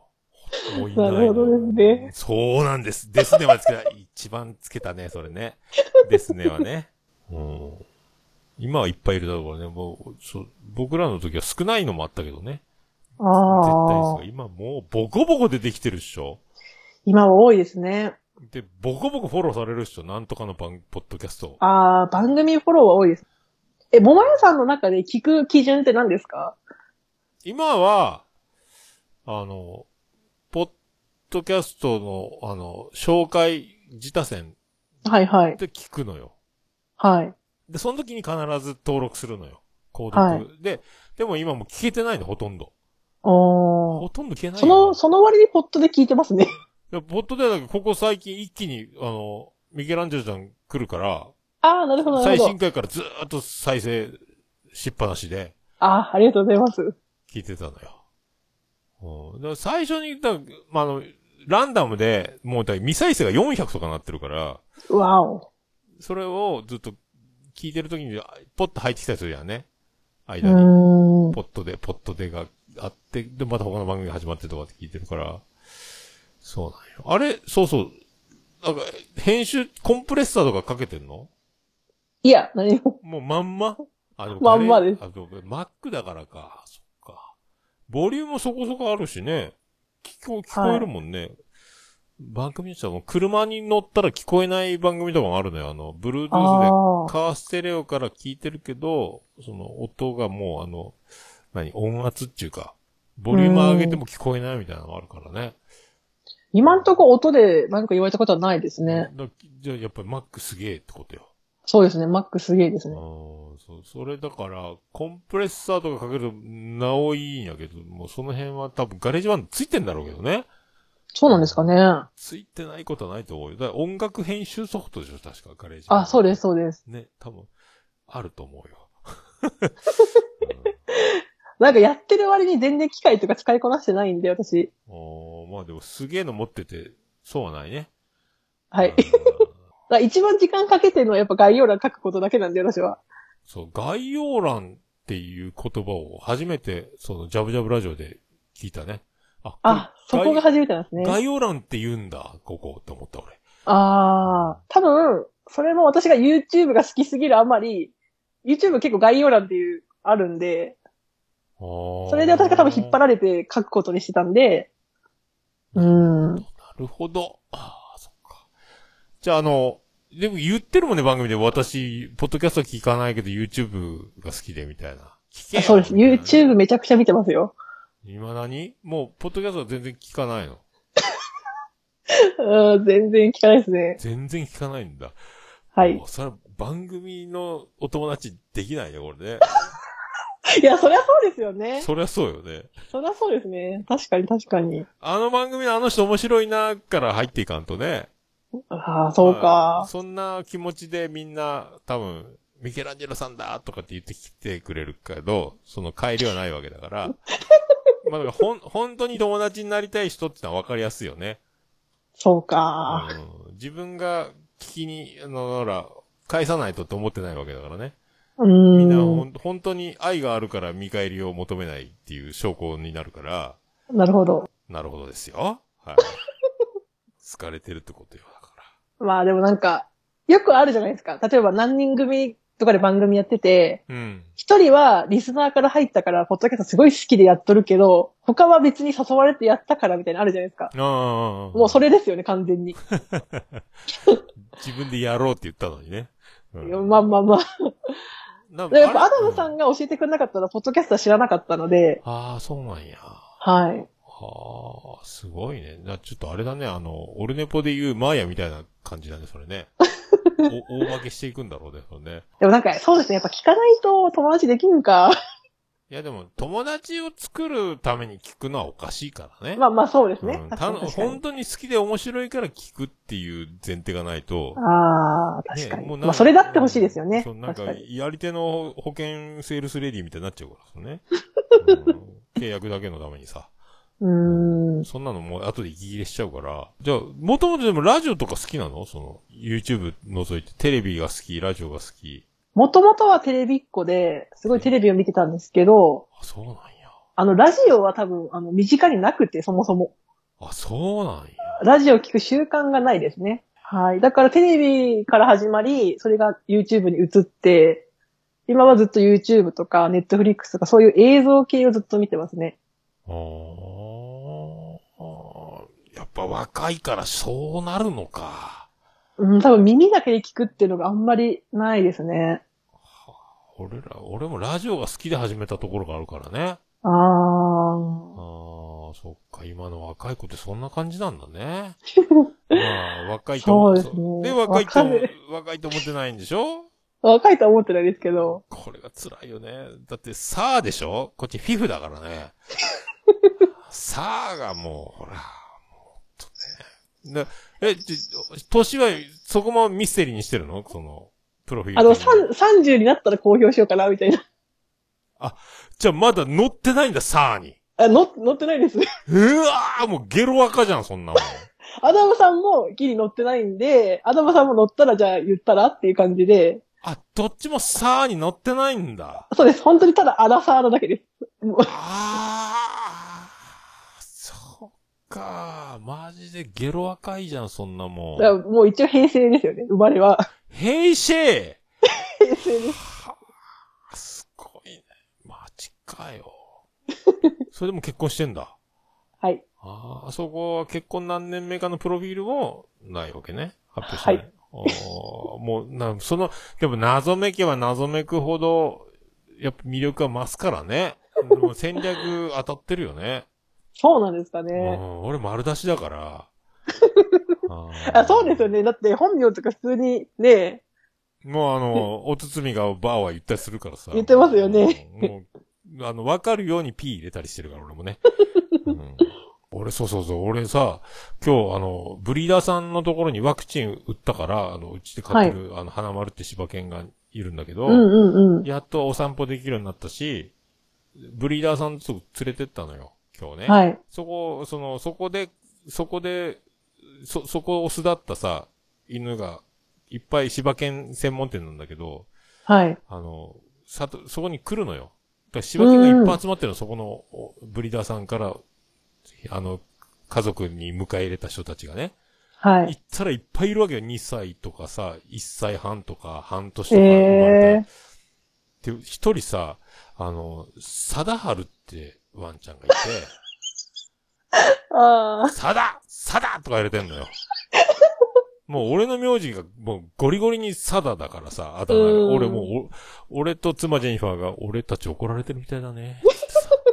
もういないのなるほどですね。そうなんです。ですねはつけた。一番つけたね、それね。ですねはね。うん。今はいっぱいいるだろうからね。もう、そう、僕らの時は少ないのもあったけどね。絶対ああです。今もうボコボコ出てきてるっしょ。今は多いですね。で、ボコボコフォローされるっしょ。なんとかの番、ポッドキャスト。ああ、番組フォローは多いです。え、桃屋さんの中で聞く基準って何ですか？今は、あの、ドキャストの、あの、紹介自他戦はいはい。で聞くのよ。はい。で、その時に必ず登録するのよ。購読。はいで、でも今もう聞けてないの、ほとんど。おー。ほとんど聞けないよその、その割にポットで聞いてますね。いやポッドでだけど、ここ最近一気に、あの、ミケランジェロちゃん来るから、ああ、なるほど、なる最ほど。新回からずーっと再生しっぱなしでああ、ありがとうございます。聞いてたのよ。うん。だから最初に、だまあ、あの、ランダムで、もうだから未再生が400とかなってるから、わお。それをずっと聞いてる時に、ポッと入ってきたりするじゃんね。う間に。ポットで、ポットでがあって、で、また他の番組が始まってとかって聞いてるから、そうなんよ。あれ、そうそう。なんか、編集、コンプレッサーとかかけてんの？いや、何も。もうまんま？あ、でもまんまですあ、でも Mac だからか。そっか。ボリュームそこそこあるしね。聞こ、聞こえるもんね。番組にしてはもう車に乗ったら聞こえない番組とかもあるのよ。あの、ブルートゥースで。カーステレオから聞いてるけど、その音がもうあの、何、音圧っていうか、ボリューム上げても聞こえないみたいなのがあるからね。今んとこ音で何か言われたことはないですね。だじゃあやっぱり Mac すげえってことよ。そうですね。Mac すげえですああね。そう、それだから、コンプレッサーとかかけると、なおいいんやけど、もうその辺は多分ガレージバンドついてんだろうけどね。そうなんですかね。ついてないことはないと思うよ。だから音楽編集ソフトでしょ確かガレージバンド。あ、そうです、そうです。ね、多分、あると思うよ。なんかやってる割に全然機械とか使いこなしてないんで、私。うん、おーまあでもすげえの持ってて、そうはないね。はい。一番時間かけてるのはやっぱ概要欄書くことだけなんで、私は。そう、概要欄っていう言葉を初めて、その、ジャブジャブラジオで聞いたね。あ、あ、そこが初めてなんですね。概要欄って言うんだ、ここって思った俺。ああ、多分、それも私が YouTube が好きすぎるあまり、YouTube 結構概要欄っていう、あるんで、そそれで私が多分引っ張られて書くことにしてたんで、うーん。なるほど。じゃあ、あの、でも言ってるもんね、番組で。私、ポッドキャスト聞かないけど、YouTube が好きで、みたいな。聞けよそうです。YouTube めちゃくちゃ見てますよ。未だに？もう、ポッドキャストは全然聞かないの。うん、全然聞かないですね。全然聞かないんだ。はいも。うそれは番組のお友達できないね、これね。いや、そりゃそうですよね。そりゃそうよね。そりゃそうですね。確かに確かに。あの番組のあの人面白いな、から入っていかんとね。ああ、そうまあか。そんな気持ちでみんな、多分、ミケランジェロさんだとかって言ってきてくれるけど、その帰りはないわけだから。まあだからほん、本当に友達になりたい人ってのは分かりやすいよね。そうか。うん、自分が聞きに、あの、ほら、返さないとって思ってないわけだからね。うみんなほん。ん、本当に愛があるから見返りを求めないっていう証拠になるから、なるほど。なるほどですよ。はい。疲れてるってことよ。まあでもなんか、よくあるじゃないですか。例えば何人組とかで番組やってて、うん。一人はリスナーから入ったから、ポッドキャストすごい好きでやっとるけど、他は別に誘われてやったからみたいなのあるじゃないですか。もうそれですよね、完全に。自分でやろうって言ったのにね。うんまあまあまあ。やっぱアダムさうんが教えてくれなかったら、ポッドキャストは知らなかったので、ああ、そうなんや。はい。はあ、すごいね。なちょっとあれだね、あの、オルネポで言うマーヤみたいな感じだね、それね。お大負けしていくんだろうね、それね。でもなんか、そうですね。やっぱ聞かないと友達できんか。いやでも、友達を作るために聞くのはおかしいからね。まあまあそうですね。うん、確た本当に好きで面白いから聞くっていう前提がないと。ああ、確かに。ねもうまあそれだってほしいですよね。そう、なんか。やり手の保険セールスレディみたいになっちゃうからね。うん契約だけのためにさ。うーん。そんなのもう後で息切れしちゃうから。じゃあ、もともとでもラジオとか好きなの？その、YouTube 覗いて、テレビが好き、ラジオが好き。もともとはテレビっ子で、すごいテレビを見てたんですけど、あ、そうなんや。あの、ラジオは多分、あの、身近になくて、そもそも。あ、そうなんや。ラジオを聞く習慣がないですね。はい。だからテレビから始まり、それが YouTube に移って、今はずっと YouTube とか Netflix とかそういう映像系をずっと見てますね。やっぱ若いからそうなるのか。うん、多分耳だけで聞くっていうのがあんまりないですね。俺ら、俺もラジオが好きで始めたところがあるからね。ああー。あ、そっか、今の若い子ってそんな感じなんだね。まあ、若いとそうですねで、若いと若いと思ってないんでしょ？若いとは思ってないですけど。これが辛いよね。だって、さあでしょ？こっちフィフだからね。さあがもう、ほら、もう、とね。なえ、ち年はそこもミステリーにしてるの？その、プロフィールあの、的に。3 30になったら公表しようかな、みたいな。じゃあまだ乗ってないんだ、さあに。あ、乗乗ってないです。うわーもうゲロ赤じゃん、そんなもん。アダムさんもギリ乗ってないんで、アダムさんも乗ったらじゃあ言ったらっていう感じで、あ、どっちもさあに乗ってないんだ。そうです。本当にただアラサーなだけです。あか。マジでゲロ赤いじゃん、そんなもん。だからもう一応平成ですよね、生まれは。平成平成です。はあ、すごいね。マジかよ。それでも結婚してんだ？はい。ああ、そこは結婚何年目かのプロフィールもないわけね。発表してない。はいもう、な、その、でも謎めけは謎めくほど、やっぱ魅力は増すからね。もう戦略当たってるよね。そうなんですかうね。ん、俺丸出しだから。あそうですよね。だって本名とか普通にね、もうあの、おつつみがバーは言ったりするからさ。言ってますよねうん。もう、あの、わかるように P 入れたりしてるから、俺もね。うん、俺、そうそうそう、俺さ、今日あの、ブリーダーさんのところにワクチン打ったから、あの、うちで飼ってる、あの、花丸って柴犬がいるんだけど、うんうんうん。やっとお散歩できるようになったし、ブリーダーさんと連れてったのよ、今日ね。はい。そこ、その、そこで、そこで、そ、そこを巣立ったさ、犬が、いっぱい柴犬専門店なんだけど、はい。あの、さと、そこに来るのよ。だから柴犬がいっぱい集まってるの、そこのおブリーダーさんから、あの、家族に迎え入れた人たちがね。はい。行ったらいっぱいいるわけよ。2歳とかさ、1歳半とか、半年とか生まれえた。で、一人さ、あの、貞治ってワンちゃんがいて、ー。ああ。サダサダとか言われてんのよ。もう俺の名字がもうゴリゴリにサダだからさ、あ俺もうお、俺と妻ジェニファーが俺たち怒られてるみたいだね。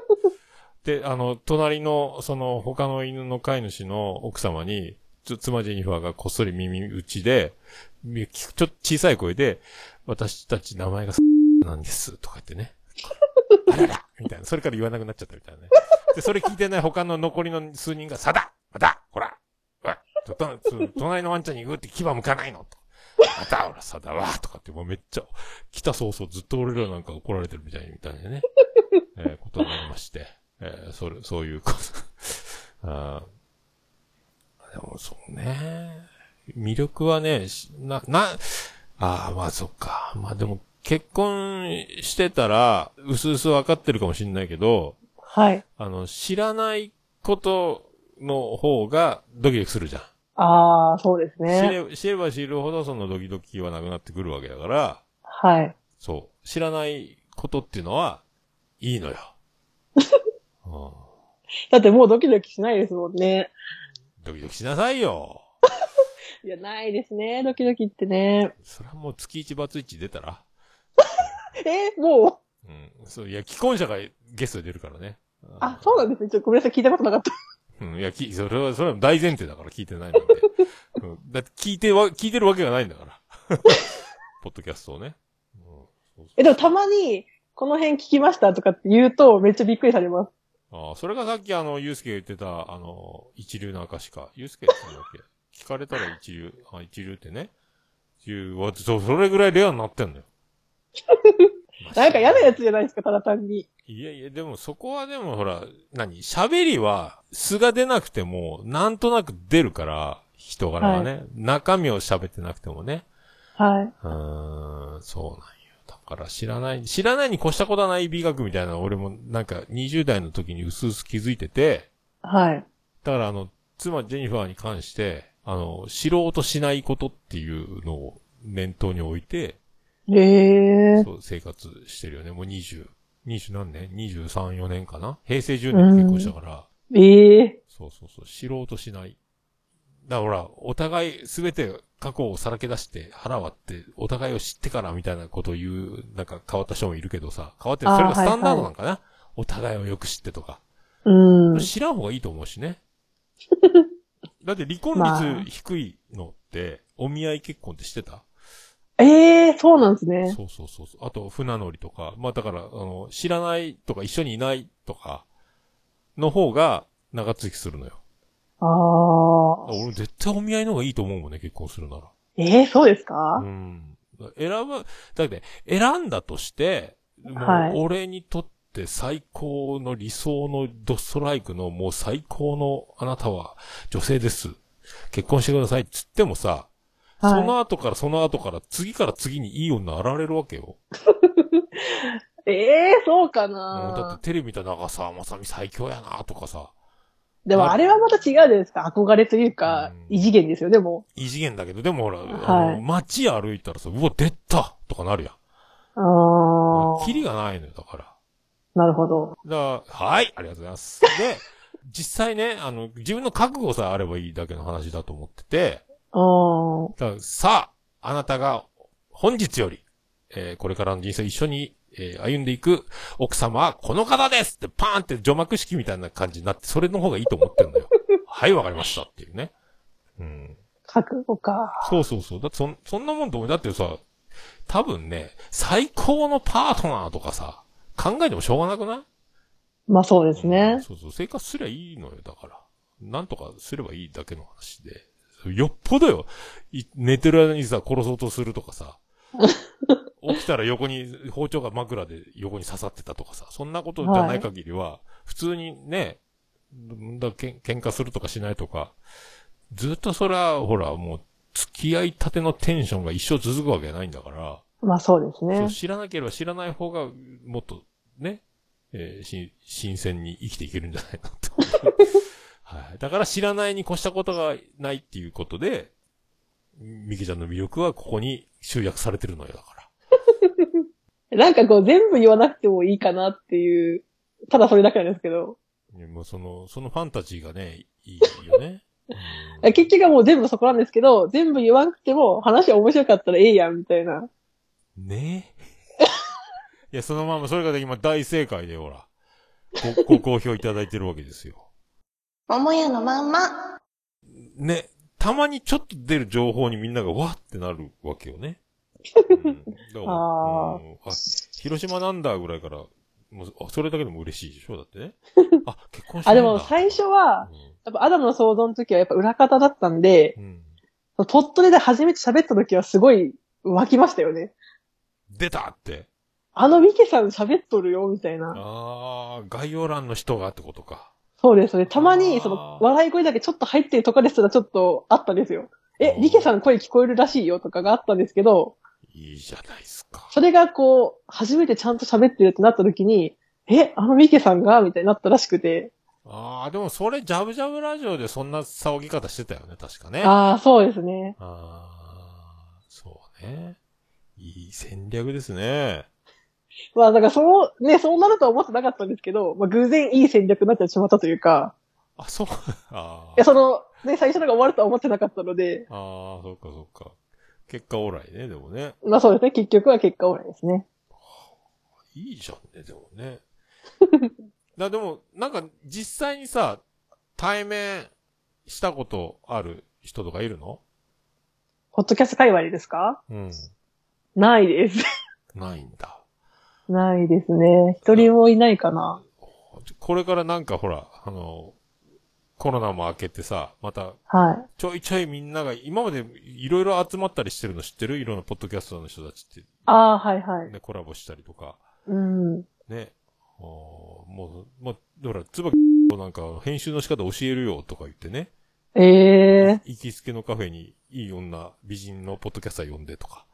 で、あの、隣の、その他の犬の飼い主の奥様に、妻ジェニファーがこっそり耳打ちで、みちょっと小さい声で、私たち名前がなんです、とか言ってね。あららみたいな。それから言わなくなっちゃったみたいなね。で、それ聞いてない他の残りの数人が、さだまたほらうわとと隣のワンちゃんにグーって牙向かないのと。またほら、さだわとかってもうめっちゃ、来た早々ずっと俺らなんか怒られてるみたいにみたいなね。えーことになりまして。えーそれ、そういうこと。あでもそうね。魅力はね、な、な、ああ、まあそっか。まあでも、結婚してたら、うすうす分かってるかもしんないけど、はい。あの、知らないことの方がドキドキするじゃん。ああ、そうです知ね。れ知れば知るほどそのドキドキはなくなってくるわけだから、はい。そう。知らないことっていうのは、いいのよ。うんだってもうドキドキしないですもんね。ドキドキしなさいよ。いや、ないですね、ドキドキってね。それはもう月1バツ1出たら。え ーもう、うん。そう、いや、既婚者がゲストで出るからね。あ、そうなんですね。ちょっとごめんなさい、聞いたことなかった。うん。いや、き、それは、それは大前提だから聞いてないので。うん。だって聞いてわ、聞いてるわけがないんだから。ポッドキャストをね。うん。そうそうえ、でもたまに、この辺聞きましたとかって言うと、めっちゃびっくりされます。ああ、それがさっきあの、ゆうすけが言ってた、あの、一流の証か。ゆうすけって言うんだっけ？聞かれたら一流、あ、一流ってね。いう、わ、そ、それぐらいレアになってんのよ。なんか嫌なやつじゃないですか、ただ単に。いやいや、でもそこはでもほら、何？喋りは、素が出なくても、なんとなく出るから、人柄がね。中身を喋ってなくてもね。はい。うーん、そうなんよ。だから知らない、知らないに越したことはない美学みたいなの俺もなんか20代の時に薄々気づいてて、はい。だからあの、妻ジェニファーに関して、あの、知ろうとしないことっていうのを念頭に置いて、ええー。そう、生活してるよね。もう20、20何年 ?23、4年かな？平成10年に結婚したから、ええそうそうそう、知ろうとしない。だからほら、お互いすべて過去をさらけ出して腹割って、お互いを知ってからみたいなことを言う、なんか変わった人もいるけどさ、変わってるそれがスタンダードなんかな、お互いをよく知ってとか。ー。うん。知らん方がいいと思うしね。だって離婚まあ率低いのって、お見合い結婚ってしてた？ええー、そうなんですね。そうそうそうそう。あと、船乗りとか。まあだから、あの、知らないとか一緒にいないとか、の方が長続きするのよ。ああ。俺絶対お見合いの方がいいと思うもんね、結婚するなら。ええー、そうですか、うん。選ぶ、だって、選んだとして、もうはい俺にとって最高の理想のドストライクのもう最高のあなたは女性です。結婚してくださいっつってもさ、そはい。の後からその後から次から次にいい女現れるわけよ。え えー、そうかうんだなってテレビ見た長澤まさみ最強やなとかさ、でもあれはまた違うじゃないですか。憧れというかうん、異次元ですよ、でも。異次元だけど、でもほら、あはいの街歩いたらさ、うわ、出たとかなるやん。ああ。キリがないのよ、だから。なるほど。だはい、ありがとうございます。で、実際ね、あの、自分の覚悟さえあればいいだけの話だと思ってて、さあ、あなたが本日より、えーこれからの人生を一緒に、えー歩んでいく奥様はこの方ですってパーンって除幕式みたいな感じになって、それの方がいいと思ってんのよ。はい、わかりましたっていうね。うん。覚悟か。そうそうそう。だってそん、そんなもんと思う。だってさ、多分ね、最高のパートナーとかさ、考えてもしょうがなくない？まあそうですね。そうそう。生活すりゃいいのよ、だから。なんとかすればいいだけの話で。よっぽどよ。い寝てる間にさ、殺そうとするとかさ。起きたら横に、包丁が枕で横に刺さってたとかさ。そんなことじゃない限りは、普通にね、だけん喧嘩するとかしないとか、ずっとそれは、ほら、もう、付き合いたてのテンションが一生続くわけないんだから、まあそうですね。知らなければ知らない方が、もっと、ね、えーし、新鮮に生きていけるんじゃないのと。はい。だから知らないに越したことがないっていうことで、ミケちゃんの魅力はここに集約されてるのよ、だから。なんかこう全部言わなくてもいいかなっていう、ただそれだけなんですけど。もうその、そのファンタジーがね、いいよね。うん結局はもう全部そこなんですけど、全部言わなくても話面白かったらええやんみたいな。ね？え。いや、そのまま、それが今大正解で、ほら、ご、ご好評いただいてるわけですよ。桃屋のまんま。ね、たまにちょっと出る情報にみんながわってなるわけよね。うん、だから あーうんあ、広島なんだぐらいから、もう、あそれだけでも嬉しいでしょだってね。あ、結婚したあ、んだでも最初は、やっぱアダムの想像の時はやっぱ裏方だったんで、うん。うん。ポットでで初めて喋った時はすごい湧きましたよね。出たって。あのミケさん喋っとるよ、みたいな。ああ、概要欄の人がってことか。そうです、ね。たまに、その、笑い声だけちょっと入ってるとかですらちょっとあったんですよ。えあ、ーミケさん声聞こえるらしいよとかがあったんですけど、いいじゃないですか。それがこう、初めてちゃんと喋ってるってなった時に、え、あのミケさんがみたいになったらしくて。ああ、でもそれ、ジャブジャブラジオでそんな騒ぎ方してたよね、確かね。ああ、そうですね。ああ、そうね。いい戦略ですね。まあ、だからそう、ね、そうなるとは思ってなかったんですけど、まあ、偶然いい戦略になってしまったというか、あ、そう、あいや、その、ね、最初のが終わるとは思ってなかったので、あ、ああ、そっかそっか。結果オーライね、でもね。まあそうですね、結局は結果オーライですね。いいじゃんね、でもね。だでも、なんか、実際にさ、対面したことある人とかいるの？ホットキャスト界隈ですか？うん。ないです。ないんだ。ないですね。一人もいないかな。これからなんかほら、あの、コロナも明けてさ、また、はい。ちょいちょいみんなが、今までいろいろ集まったりしてるの知ってる？いろんなポッドキャストの人たちって、ああ、はいはい。ね、コラボしたりとか、うん。ね。あーもう、まあ、ほら、つばなんか、編集の仕方教えるよとか言ってね。ええ行きつけのカフェにいい女、美人のポッドキャスター呼んでとか。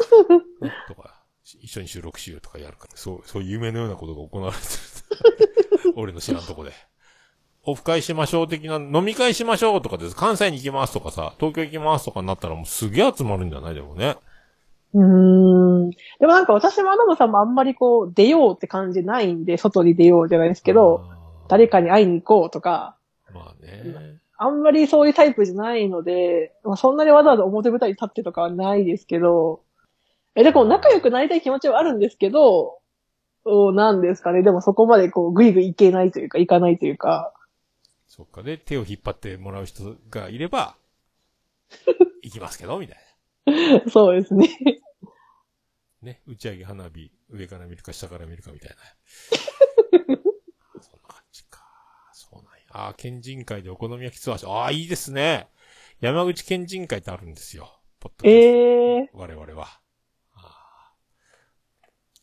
ね、とか、し一緒に収録しようとかやるから、そう、そういう夢のようなことが行われてる。俺の知らんとこで。オフ会しましょう的な、飲み会しましょうとかです。関西に行きますとかさ、東京行きますとかになったらもうすげえ集まるんじゃないでもね。うーん。でもなんか私もアダムさんもあんまりこう、出ようって感じないんで、外に出ようじゃないですけど、誰かに会いに行こうとか、まあね。あんまりそういうタイプじゃないので、まあ、そんなにわざわざ表舞台に立ってとかはないですけど、え、でも仲良くなりたい気持ちはあるんですけど、おなんですかね。でもそこまでこう、ぐいぐい行けないというか、行かないというか、そっか。で、手を引っ張ってもらう人がいれば、行きますけど、みたいそうですね。な。ね。打ち上げ花火、上から見るか下から見るかみたいな。そんな感じか。そうなんや。ああ、県人会でお好み焼きツアーし、ああ、いいですね。山口県人会ってあるんですよ。ポッドキャストええ我々は。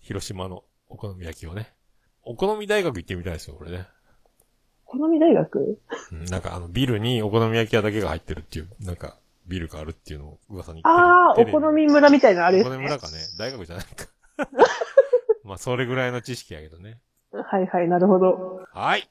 広島のお好み焼きをね。お好み大学行ってみたいですよ、これね。好み大学？うんなんかあの、ビルにお好み焼き屋だけが入ってるっていう、なんか、ビルがあるっていうのを噂に。ああ、お好み村みたいなあれおですね。好み村かね。大学じゃないか。まあ、それぐらいの知識やけどね。はいはい、なるほど。はい。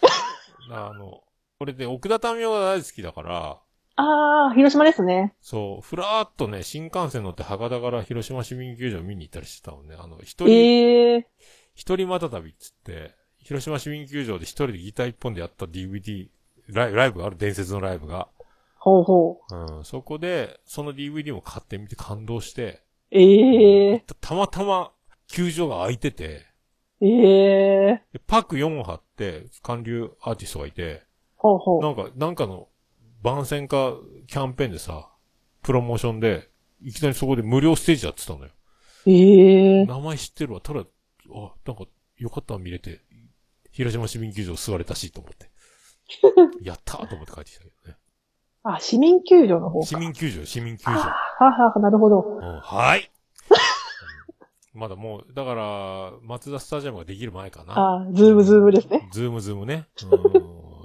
あの、これで奥田民生が大好きだから、ああ、広島ですね。そう、ふらーっとね、新幹線乗って博多から広島市民球場見に行ったりしてたのね。あの、一人、ええ一人また旅っつって、広島市民球場で一人でギター一本でやった DVD、ライブライブがある伝説のライブが。ほうほうん、そこで、その DVD も買ってみて感動して、う。ええたまたま球場が空いてて、ええでパック4を貼って、韓流アーティストがいて、ほうほう。なんか、なんかの番宣かキャンペーンでさ、プロモーションで、いきなりそこで無料ステージやってたのよ。ええ名前知ってるわ。ただ、あ、なんか、よかった見れて、広島市民球場座れたし、と思って。やったーと思って帰ってきたけどね。あ、市民球場の方か。市民球場、市民球場。ははは、なるほど。うん、はい。う んまだもう、だから、松田スタジアムができる前かな。あズームズームですね。ズームズームね。う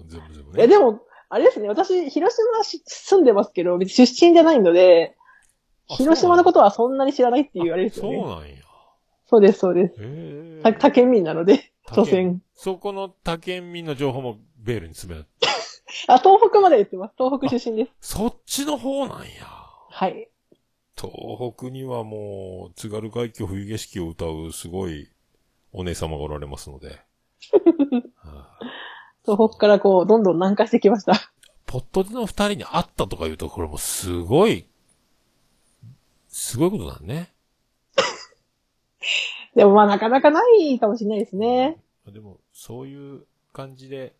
ん、ズームズームね。でも、あれですね、私、広島し住んでますけど、別に出身じゃないので、あ広島のことはそんなに知らないっていうあれですよね。そうなんや。そうです、そうです。へえ。他他県民なので、他所県詮。そこの他県民の情報もベールに詰める。あ、東北まで言ってます。東北出身です。そっちの方なんや。はい。東北にはもう、津軽海峡冬景色を歌うすごいお姉様がおられますので。はあ東北からこう、どんどん南下してきました。ポットでの二人に会ったとか言うと、これもうすごい、すごいことだね。でもまあ、なかなかないかもしれないですね。でも、そういう感じで、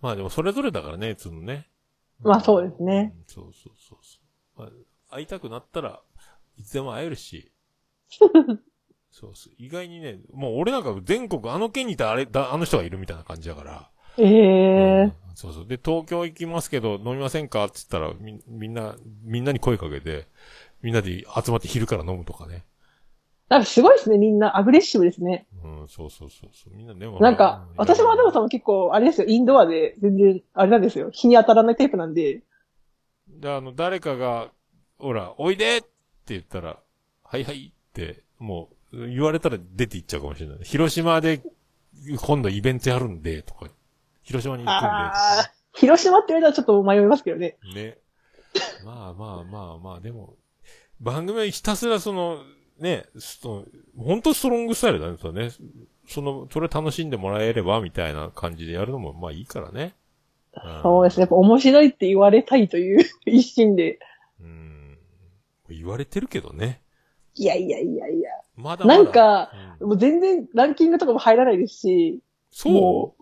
まあでもそれぞれだからね、そのね。まあそうですねうん。そうそうそうそう、まあ。会いたくなったらいつでも会えるし。そうそう。意外にね、もう俺なんか全国あの県にいたあれ、だ、あの人がいるみたいな感じだから。ええうんそうそう。で、東京行きますけど飲みませんかって言ったらみ、みんな、みんなに声かけて、みんなで集まって昼から飲むとかね。なんかすごいですね、みんな。アグレッシブですね。うん、そうそうそうそう。みんなでも。なんか、う私もアダムさんも結構、あれですよ、インドアで、全然、あれなんですよ。日に当たらないタイプなんで。で、あの、誰かが、ほら、おいでって言ったら、はいはいって、もう、言われたら出て行っちゃうかもしれない。広島で、今度イベントやるんで、とか、広島に行くんああ、広島って言われたらちょっと迷いますけどね。で、ね。まあまあまあまあ、でも、番組はひたすらその、ね、その、本当ストロングスタイルだね、そのね。その、それ楽しんでもらえれば、みたいな感じでやるのも、まあいいからね。んそうですね。やっぱ面白いって言われたいという 一心で。うん。言われてるけどね。いやいやいやいや。まだまだ。なんか、うんもう全然ランキングとかも入らないですし、そうも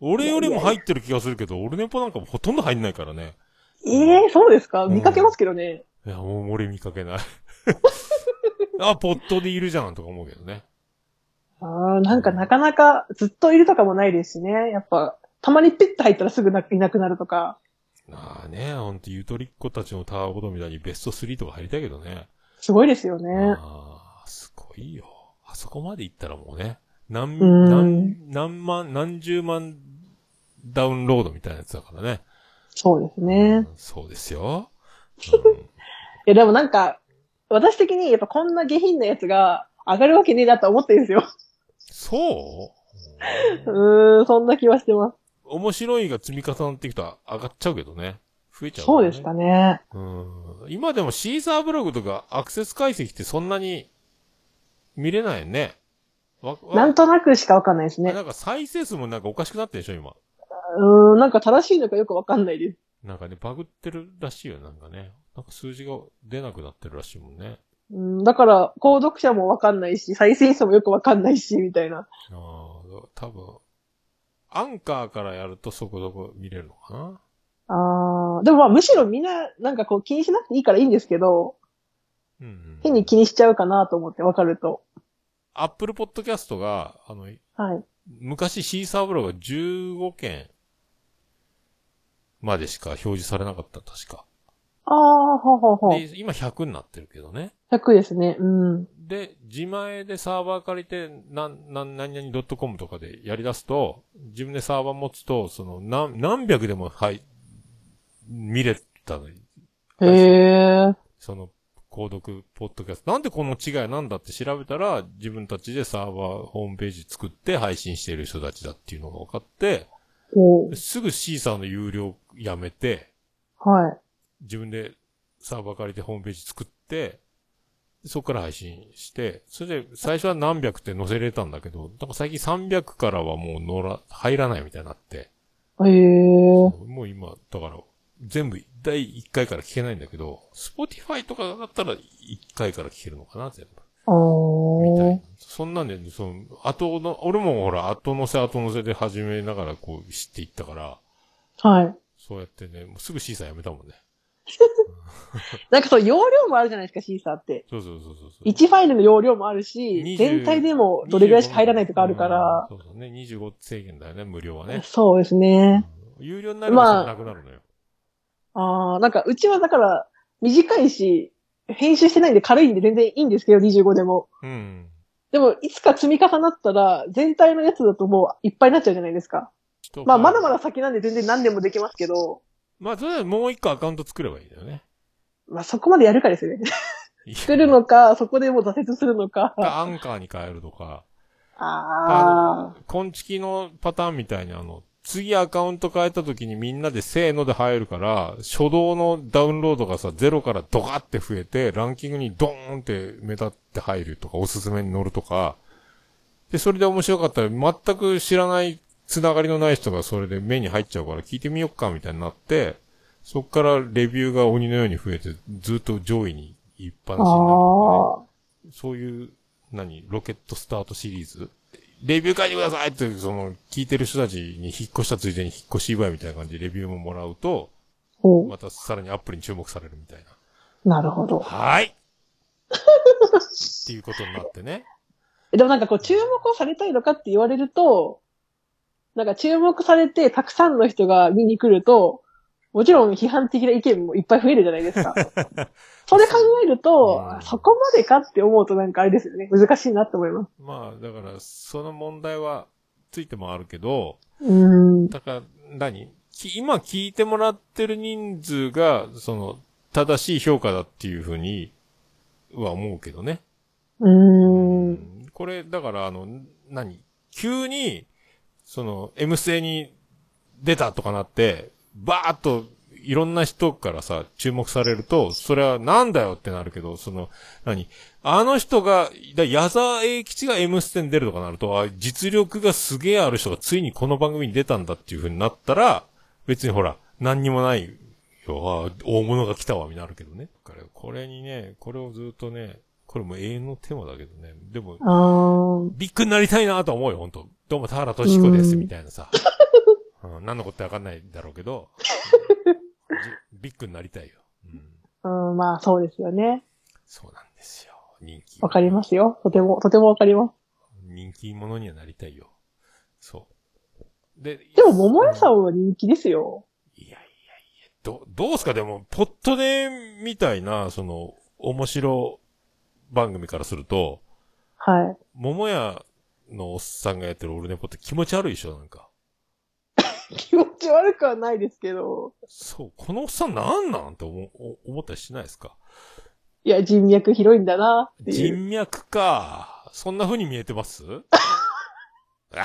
俺よりも入ってる気がするけど、俺ネポなんかもほとんど入んないからね。ええそうですか？うん見かけますけどね。いや、もう俺見かけない。あ、ポットでいるじゃんとか思うけどね。ああ、なんかなかなかずっといるとかもないですしね。やっぱ、たまにピッと入ったらすぐないなくなるとか。ああね、ほんとゆとりっ子たちのタワーボトみたいにベスト3とか入りたいけどね。すごいですよね。ああ、すごいよ。あそこまで行ったらもうね、何、うん何、何万、何十万ダウンロードみたいなやつだからね。そうですね。うんそうですよ。いや、でもなんか、私的にやっぱこんな下品なやつが上がるわけねえなと思ってるんですよ。そう？うーん、そんな気はしてます。面白いが積み重なっていくと上がっちゃうけどね。増えちゃう、そうですか。ね。うん。今でもシーサーブログとかアクセス解析ってそんなに見れないよね。なんとなくしかわかんないですね。なんか再生数もなんかおかしくなってるでしょ、今。うーん、なんか正しいのかよくわかんないです。なんかね、バグってるらしいよ、なんかね。なんか数字が出なくなってるらしいもんね。うん、だから、購読者もわかんないし、再生数もよくわかんないし、みたいな。ああ、多分、アンカーからやるとそこそこ見れるのかな。あー、でもまあむしろみんな、なんかこう気にしなくていいからいいんですけど、うん、うん。変に気にしちゃうかなと思ってわかると。アップルポッドキャストが、あの、はい。昔シーサーブログが15件までしか表示されなかった、確か。あー、ほうほうほう。で、今100になってるけどね。100ですね。うん。で、自前でサーバー借りて、なん、なん、何々 .com とかでやり出すと、自分でサーバー持つと、その、何、何百でも、はい、見れたのに、へー。その、購読、ポッドキャスト。なんでこの違いなんだって調べたら、自分たちでサーバー、ホームページ作って配信している人たちだっていうのが分かって、おすぐシーサーの有料やめて、はい。自分でサーバー借りてホームページ作って、そこから配信して、それで最初は何百って載せれたんだけど、なんか最近300からはもう乗ら、入らないみたいになって、へえ。もう今、だから、全部第1回から聞けないんだけど、Spotify とかだったら1回から聞けるのかな、全部。みたいな。そんなんで、その、後の、俺もほら、後乗せ後乗せで始めながらこう知っていったから、はい。そうやってね、もうすぐシーサーやめたもんね。なんかそう、容量もあるじゃないですか、シーサーって。そうそうそうそうそう。1ファイルの容量もあるし20、全体でもどれぐらいしか入らないとかあるからう、んそうそうね。25制限だよね、無料はね。そうですね。有料になればなくなるのよ。ああ、なんかうちはだから短いし、編集してないんで軽いんで全然いいんですけど、25でも。うん。でも、いつか積み重なったら、全体のやつだともういっぱいになっちゃうじゃないですか。まあ、まだまだ先なんで全然何でもできますけど、まあ、それはもう一個アカウント作ればいいんだよね。まあそこまでやるかですよね。作るのか、そこでもう挫折するのか。か、アンカーに変えるとか。ああ。コンチキのパターンみたいにあの、次アカウント変えた時にみんなでせーので入るから、初動のダウンロードがさ、ゼロからドカって増えて、ランキングにドーンって目立って入るとか、おすすめに乗るとか、で、それで面白かったら、全く知らない、つながりのない人がそれで目に入っちゃうから聞いてみよっか、みたいになって、そっからレビューが鬼のように増えて、ずっと上位に一般あになねあ。そういう、何、ロケットスタートシリーズレビュー書いてくださいって、その、聞いてる人たちに引っ越したついでに引っ越し祝いみたいな感じでレビューももらうと、おまたさらにアップルに注目されるみたいなるほどな。。はいっていうことになってね。でもなんかこう注目をされたいのかって言われると、なんか注目されてたくさんの人が見に来ると、もちろん批判的な意見もいっぱい増えるじゃないですか。それ考えるとう、んそこまでかって思うとなんかあれですよね。難しいなって思います。まあ、だから、その問題はついてもあるけど、うーん。だから、何？き今聞いてもらってる人数が、その、正しい評価だっていうふうには思うけどね。うーん。これ、だから、あの、何？急に、その、M 星に出たとかなって、バーっと、いろんな人からさ、注目されると、それはなんだよってなるけど、その、何あの人が、だ矢沢永吉が M ステに出るとかなると、あ実力がすげえある人がついにこの番組に出たんだっていう風になったら、別にほら、何にもないよ、あ大物が来たわ、になるけどね。これにね、これをずっとね、これも永遠のテーマだけどね。でも、ビッグになりたいなと思うよ、本当どうも田原俊彦です、みたいなさ。うん、何のことわかんないだろうけど、じビッグになりたいよ。うん、うん、まあそうですよね。そうなんですよ。人気。わかりますよ。とても、とてもわかります。人気者にはなりたいよ。そう。で、でも、桃屋さんは人気ですよ。いやいやいや、ど、どうすか？でも、ポットでみたいな、その、面白番組からすると、はい。桃屋のおっさんがやってるオルネポって気持ち悪いでしょ、なんか。気持ち悪くはないですけど。そう、このおっさんなんなんって思お思ったりしないですか？いや、人脈広いんだな。人脈か。そんな風に見えてます？あ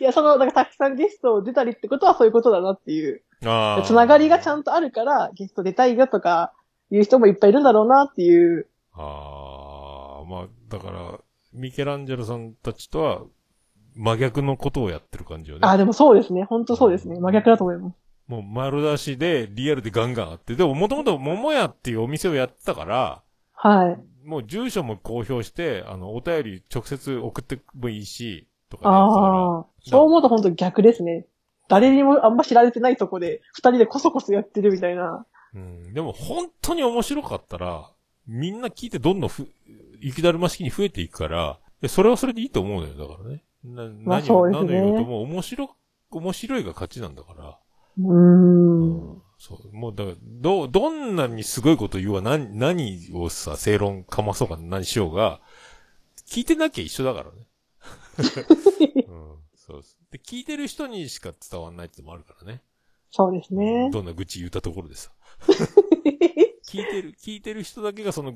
いや、その、なんかたくさんゲスト出たりってことはそういうことだなっていう。あー。つながりがちゃんとあるから、ゲスト出たいよとか、いう人もいっぱいいるんだろうなっていう。ああ、まあ、だから、ミケランジェロさんたちとは、真逆のことをやってる感じよね。あ、でもそうですね。本当そうですね。真逆だと思います。もう丸出しで、リアルでガンガンあって。でも、もともと桃屋っていうお店をやってたから、はい。もう住所も公表して、あの、お便り直接送ってもいいし、とかねああ、そう思うと本当逆ですね。誰にもあんま知られてないとこで、二人でコソコソやってるみたいな。うん。でも本当に面白かったら、みんな聞いてどんどんふ、雪だるま式に増えていくから、でそれはそれでいいと思うのよ、だからね。な、まあ何を、ね何を言うともう面白、面白いが勝ちなんだから。うーん。そう。もうだから、ど、どんなにすごいこと言うわ、何、何をさ、正論かまそうか何しようが、聞いてなきゃ一緒だからね。うん。そうです。で、聞いてる人にしか伝わんないってのもあるからね。そうですね。どんな愚痴言ったところでさ。聞いてる、聞いてる人だけがその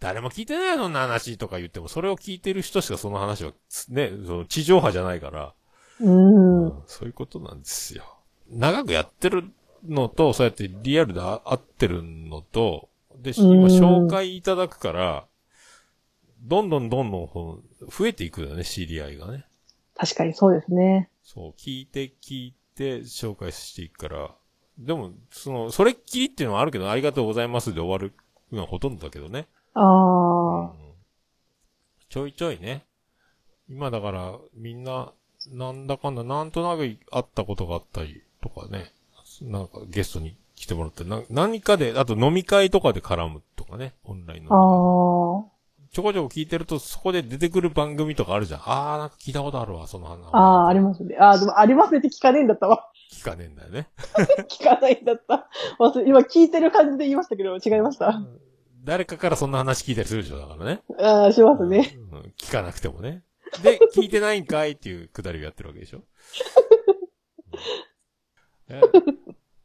誰も聞いてないよ、そんな話とか言っても、それを聞いてる人しかその話は、ね、その地上波じゃないから、うーん。そういうことなんですよ。長くやってるのと、そうやってリアルで会ってるのと、で、うん今紹介いただくから、どんどんどんどん増えていくよね、知り合いがね。確かにそうですね。そう、聞いて聞いて紹介していくから。でも、その、それっきりっていうのはあるけど、ありがとうございますで終わるのはほとんどだけどね。ああ、うんちょいちょいね。今だから、みんな、なんだかんだ、なんとなく会ったことがあったりとかね。なんかゲストに来てもらって、な何かで、あと飲み会とかで絡むとかね。オンラインの。ああ。ちょこちょこ聞いてると、そこで出てくる番組とかあるじゃん。あー、なんか聞いたことあるわ、その話。ああ、ありますね。ああ、でもありますねって聞かねえんだったわ。聞かねえんだよね。聞かないんだった。忘れ今聞いてる感じで言いましたけど、違いました。誰かからそんな話聞いたりするでしょ、だからね。ああ、しますね。うん聞かなくてもね。で、聞いてないんかいっていうくだりをやってるわけでしょ。え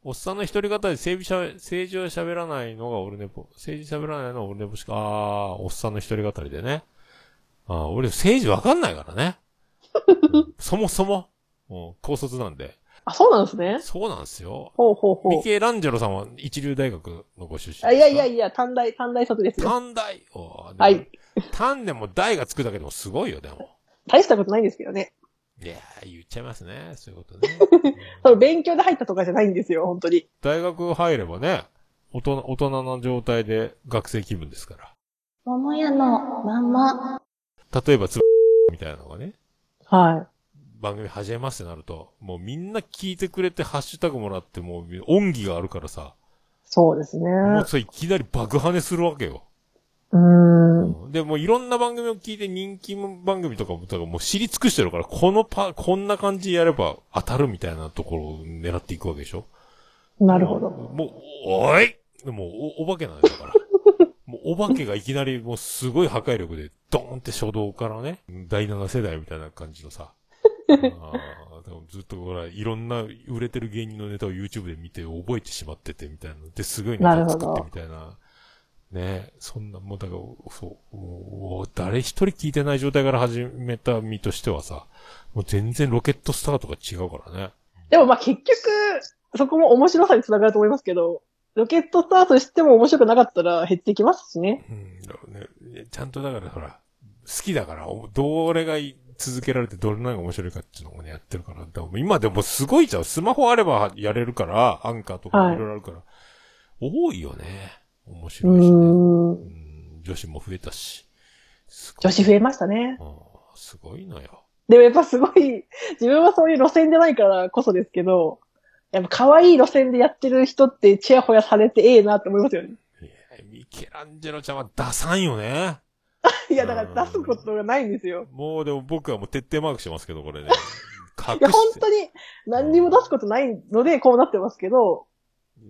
おっさんの一人語で政治しゃべ政治は喋らないのがオルネポ。政治喋らないのがオルネポしか、あー、おっさんの一人語りでね。あー俺政治わかんないからね。うんそもそも、うん高卒なんで。あ、そうなんですね。そうなんですよ。ほうほうほう。ミケランジェロさんは一流大学のご出身あいやいやいや、短大、短大卒ですよ。短大はい。。短でも大がつくだけでもすごいよ、でも。大したことないんですけどね。いやー、言っちゃいますね。そういうことね。その勉強で入ったとかじゃないんですよ、本当に。大学入ればね、大人、大人な状態で学生気分ですから。桃屋のまんま。例えば、つみたいなのがね、は番組始めますってなると、もうみんな聞いてくれてハッシュタグもらって、もう恩義があるからさ、い。そうですね。もうそれいきなり爆跳ねするわけよ。うーん。で、もういろんな番組を聞いて人気番組とかも、だからもう知り尽くしてるから、このパ、こんな感じでやれば当たるみたいなところを狙っていくわけでしょ？なるほど。もう、おいでもお、お化けなんだから。もう、お化けがいきなりもうすごい破壊力で、ドーンって初動からね、第7世代みたいな感じのさ。あーでもずっとほら、いろんな売れてる芸人のネタを YouTube で見て覚えてしまっててみたいな。で、すごいネタ作ってみたいな。ねそんな、もうだから、そう、誰一人聞いてない状態から始めた身としてはさ、もう全然ロケットスタートが違うからね。でもまあ結局、そこも面白さにつながると思いますけど、ロケットスタートしても面白くなかったら減ってきますしね。うん、ね、ちゃんとだからほら、好きだから、おどれがい続けられてどれのが面白いかっていうのをね、やってるから。今でもすごいじゃん。スマホあればやれるから、アンカーとかはいいろいろあるから。多いよね。面う白いしね。女子も増えたし。女子増えましたね。うんすごいのよ。でもやっぱすごい、自分はそういう路線じゃないからこそですけど、やっぱ可愛い路線でやってる人ってチヤホヤされてええなって思いますよね。いやミケランジェロちゃんは出さんよね。いや、だから出すことがないんですよ。もうでも僕はもう徹底マークしてますけど、これね。隠 いや、本当に何にも出すことないのでこうなってますけど、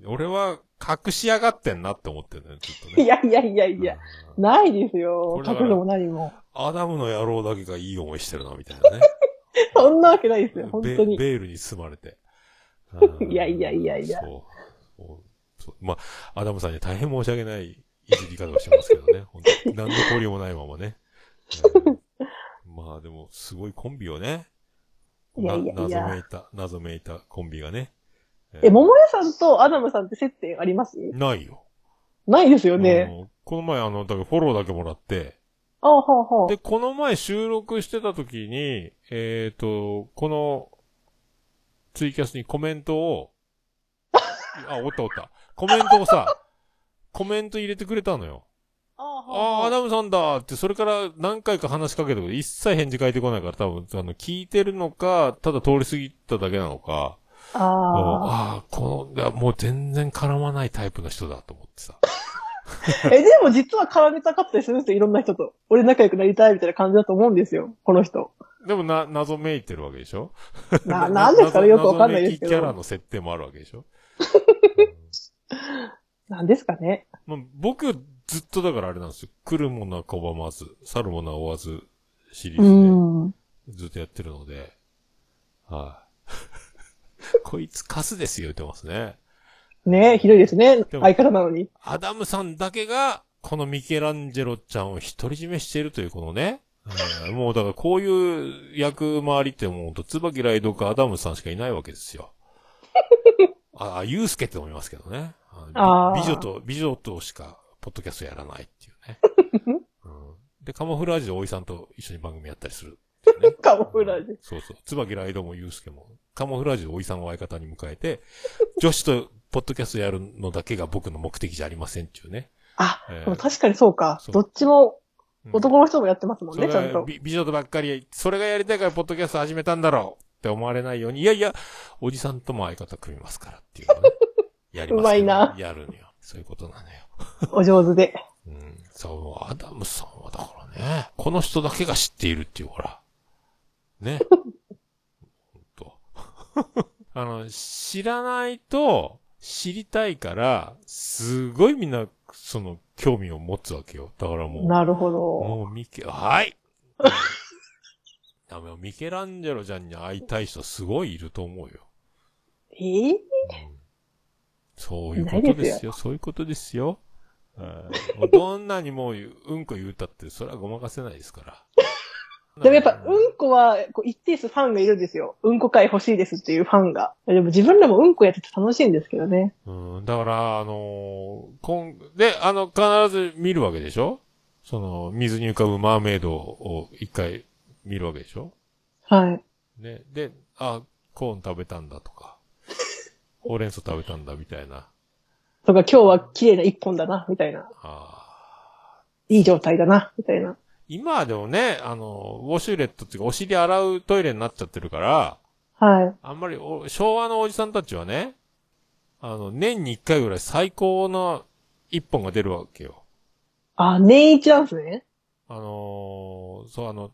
俺は隠しやがってんなって思ってるね、ずっとね。いやいやいやいや、うんないですよ隠すも何も。アダムの野郎だけがいい思いしてるな、みたいなね。そんなわけないですよ、本ベ当に。ベールに包まれて。いやいやいやいやそう。まあ、アダムさんには大変申し訳ないいじり方をしてますけどね。本当に何の交流もないままね。うんまあでも、すごいコンビをね。いやいやいやな謎めいた、謎めいたコンビがね。え、桃屋さんとアダムさんって接点あります？ないよ。ないですよね。うんこの前あの、だからフォローだけもらって、ああ、ほうほう。で、この前収録してた時に、えっ、と、この、ツイキャスにコメントを、あ、おったおった。コメントをさ、コメント入れてくれたのよ。ああ、ほうあアダムさんだって、それから何回か話しかけたけど、一切返事返ってこないから、多分、あの、聞いてるのか、ただ通り過ぎただけなのか、ああ。ああ、この、もう全然絡まないタイプの人だと思ってさ。え、でも実は絡めたかったりするんですよ、いろんな人と。俺仲良くなりたいみたいな感じだと思うんですよ、この人。でもな、謎めいてるわけでしょ？な、なんですかね？よくわかんないですけど。キャラの設定もあるわけでしょ？なんですかね？まあ、僕、ずっとだからあれなんですよ。来るものは拒まず、去るものは追わず、シリうーん。ズでずっとやってるので、はい、こいつカスですよ、言ってますね。ねひどいですね。相方なのに。アダムさんだけが、このミケランジェロちゃんを独り占めしているというこのね、うんもうだからこういう役回りってもうと、椿ライドかアダムさんしかいないわけですよ。あ、あユースケって思いますけどね。美女と、美女としかポッドキャストやらないっていうね。うん、で、カモフラージュでおいさんと一緒に番組やったりするね。カモフラージュ。そうそう。椿ライドもユうスケも、カモフラージュでおいさんを相方に迎えて、女子とポッドキャストやるのだけが僕の目的じゃありませんっていうね。あ、えーでも確かにそうか。そうどっちもうん男の人もやってますもんね、それちゃんと。が美美女とばっかり、それがやりたいからポッドキャスト始めたんだろうって思われないように、いやいや、おじさんとも相方組みますからっていうのね。やりますうまいなやるのよ。そういうことなのよ。お上手で。うん。そう、アダムさんはだからね、この人だけが知っているっていう、ほら。ね。ほんと。あの、知らないと、知りたいから、すごいみんな、その、興味を持つわけよ。だからもう、なるほど。もうミケ、はい。ミケランジェロちゃんに会いたい人すごいいると思うよ。えー？うんそういうことでですよ。そういうことですよ。うどんなにもううんこ言うたって、それはごまかせないですから。でもやっぱ、うんこは、こう一定数ファンがいるんですよ。うんこ会欲しいですっていうファンが。でも自分らもうんこやってて楽しいんですけどね。うん、だから、あのーこん、で、あの、必ず見るわけでしょ？その、水に浮かぶマーメイドを一回見るわけでしょ？はい。ね。で、あ、コーン食べたんだとか、ほうれん草食べたんだみたいな。とか今日は綺麗な一本だな、みたいな。あいい状態だな、みたいな。今はでもね、あの、ウォシュレットっていうか、お尻洗うトイレになっちゃってるから、はい。あんまりお、昭和のおじさんたちはね、あの、年に一回ぐらい最高の一本が出るわけよ。あ、年一なんですね。あのーそう、あの、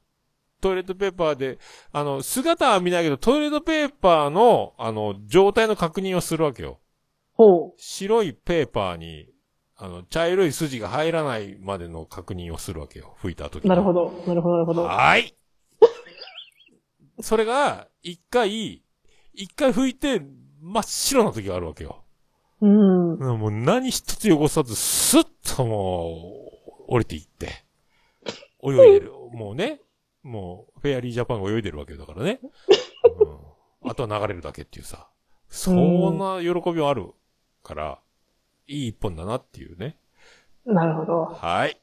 トイレットペーパーで、あの、姿は見ないけど、トイレットペーパーの、あの、状態の確認をするわけよ。ほ白いペーパーに、あの、茶色い筋が入らないまでの確認をするわけよ。拭いた後う。に。なるほど。なるほど、なるほど。はーい。それが、一回、一回拭いて、真っ白な時があるわけよ。うん。もう何一つ汚さず、スッともう、降りていって、泳いでる。もうね、もう、フェアリージャパンが泳いでるわけだからね。うん、あとは流れるだけっていうさ。そんな喜びはあるから、いい一本だなっていうね。なるほど。はい。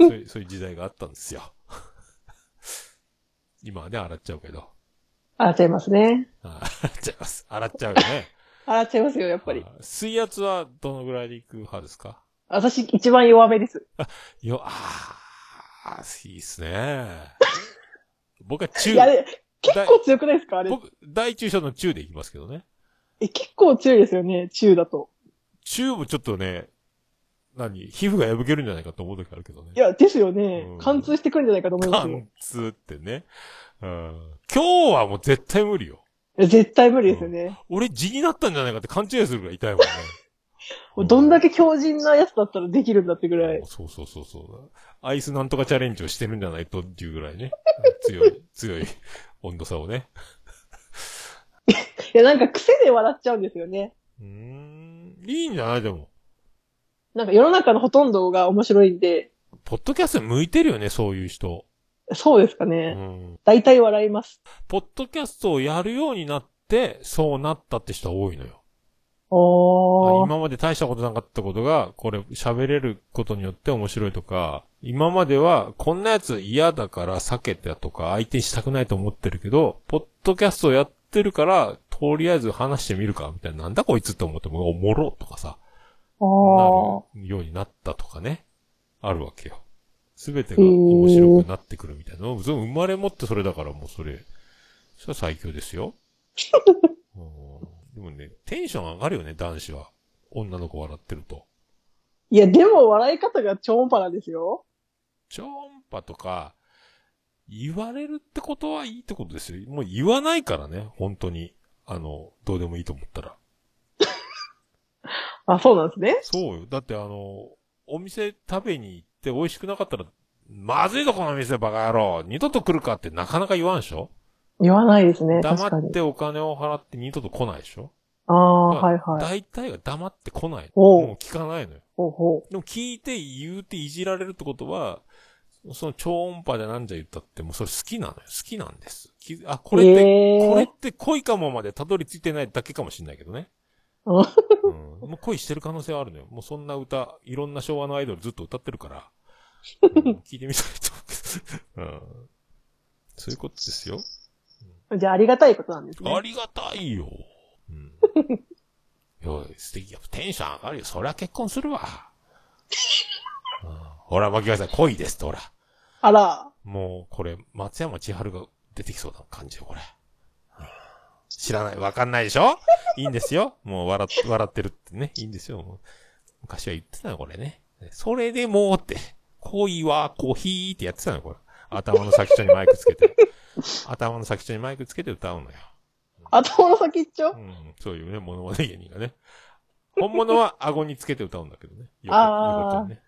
そういう、そういう時代があったんですよ。今はね、洗っちゃうけど。洗っちゃいますね。あ洗っちゃいます。洗っちゃうよね。洗っちゃいますよ、やっぱり。あ水圧はどのぐらいでいく派ですか？私、一番弱めです。よ、ああ、いいっすね。僕は中い、や、結構強くないですかあれ？僕、大中小の中でいきますけどね。え、結構強いですよね、中だと。中もちょっとね、何皮膚が破けるんじゃないかと思う時あるけどねい。や、ですよねうん。貫通してくるんじゃないかと思いますよ。貫通ってね。うん。今日はもう絶対無理よ。いや絶対無理ですよね。俺地になったんじゃないかって勘違いするぐらい痛いもんね。もうどんだけ強靭なやつだったらできるんだってぐらい。そうそうそうそう。アイスなんとかチャレンジをしてるんじゃないとっていうぐらいね。強い、強い温度差をね。いや、なんか癖で笑っちゃうんですよね。うーん。いいんじゃない？でも。なんか世の中のほとんどが面白いんで、ポッドキャストに向いてるよね、そういう人。そうですかうね。ん。大体笑います。ポッドキャストをやるようになって、そうなったって人は多いのよ。おー。今まで大したことなかったことが、これ喋れることによって面白いとか、今まではこんなやつ嫌だから避けてとか相手にしたくないと思ってるけど、ポッドキャストをやってるから、とりあえず話してみるか、みたいな、なんだこいつって思っても、おもろとかさ。なるようになったとかね、あるわけよ。すべてが面白くなってくるみたいなの。生まれ持ってそれだからもうそれ、それは最強ですよ。うんでもね、テンション上がるよね、男子は。女の子笑ってると。いや、でも笑い方が超音波なんですよ。超音波とか、言われるってことはいいってことですよ。もう言わないからね、本当に。あの、どうでもいいと思ったら。あ、そうなんですね。そうよ。だってあの、お店食べに行って美味しくなかったら、まずいぞこの店バカ野郎二度と来るかってなかなか言わんでしょ？言わないですね。黙ってお金を払って二度と来ないでしょ？ああ、はいはい。大体が黙って来ない。もう聞かないのよ。ほうほでも聞いて言うていじられるってことは、その超音波でなんじゃ言ったってもうそれ好きなのよ。好きなんです。きあ、こう。れって、えーこれって恋かもまでたどり着いてないだけかもしれないけどね。うん。もう恋してる可能性はあるのよ。もうそんな歌、いろんな昭和のアイドルずっと歌ってるから。うん聞いてみたいと思う。うん。そういうことですよ。じゃあありがたいことなんですね。ありがたいよ。うん。いや、素敵や。テンション上がるよ。そりゃ結婚するわ。うんほら、巻きさん、恋ですって、ほら。あら。もう、これ、松山千春が出てきそうな感じよ、これ。うん知らない、わかんないでしょ？いいんですよ。もう笑っ、笑ってるってね。いいんですよ。昔は言ってたの、これね。それでもうって、恋はコーヒーってやってたの、これ。頭の先っちょにマイクつけて。頭の先っちょにマイクつけて歌うのよ。頭の先っちょ？うん、そういうね、モノマネ芸人がね。本物は顎につけて歌うんだけどね。横ちゃんね。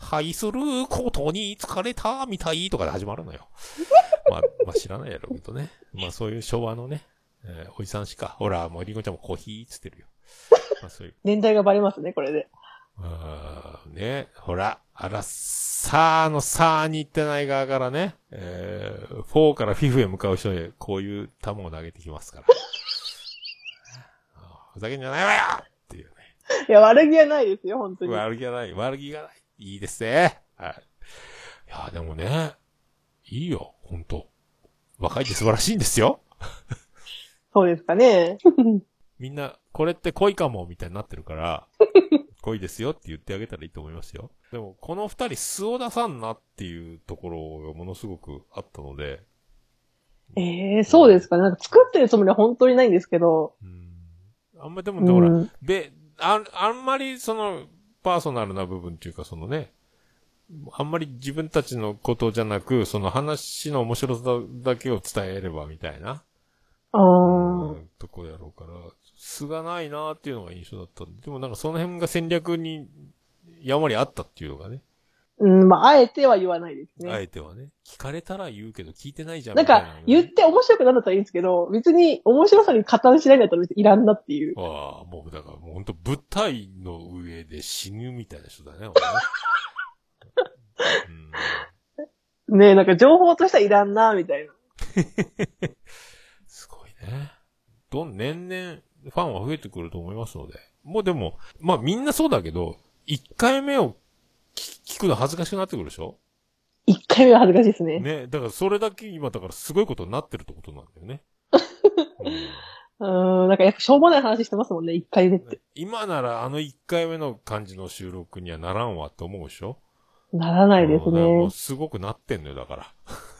うん。愛することに疲れたみたいとかで始まるのよ。まあ、まあ知らないやろうけどね。まあそういう昭和のね、えーおじさんしか。ほら、もうりんごちゃんもコーヒーっつってるよ。まあそういう。年代がバレますね、これで。あーね、ほら、あら、さーのさーに行ってない側からね、えー、4からフィフへ向かう人へ、こういう球を投げてきますから。ふざけんじゃないわよっていうね。いや、悪気はないですよ、本当に。悪気がない、悪気がない。いいですね。はい。いや、でもね、いいよ、ほんと。若いって素晴らしいんですよ。そうですかね。みんな、これって恋かも、みたいになってるから、恋ですよって言ってあげたらいいと思いますよ。でも、この二人素を出さんなっていうところがものすごくあったので、ええそうですかね。なんか作ってるつもりは本当にないんですけど。うん。あんまりでも、うほら、ん。べ、あ、あんまりその、パーソナルな部分っていうか、そのね、あんまり自分たちのことじゃなく、その話の面白さだけを伝えればみたいな、ああ。うんとこやろうから、素がないなっていうのが印象だったんで、でもなんかその辺が戦略に、やんわりあったっていうのがね、うん、まあ、あえては言わないですあね。えてはね、聞かれたら言うけど聞いてないじゃんなんか、言って面白くなるんだったらいいんですけど、別に面白さに加担しないんだったら別にいらんなっていう。ああ、もうだからもう本当舞台の上で死ぬみたいな人だね、俺ね うんねえ、なんか情報としてはいらんな、みたいな。すごいね。どん、年々ファンは増えてくると思いますので。もうでも、まあみんなそうだけど、1回目を聞聞くの恥ずかしくなってくるでしょ？一回目は恥ずかしいですね。ね。だからそれだけ今だからすごいことになってるってことなんだよね。うんん、なんかやっぱしょうもない話してますもんね、一回目って。今ならあの1回目の感じの収録にはならんわって思うでしょ？ならないですね。すごくなってんのよ、だから。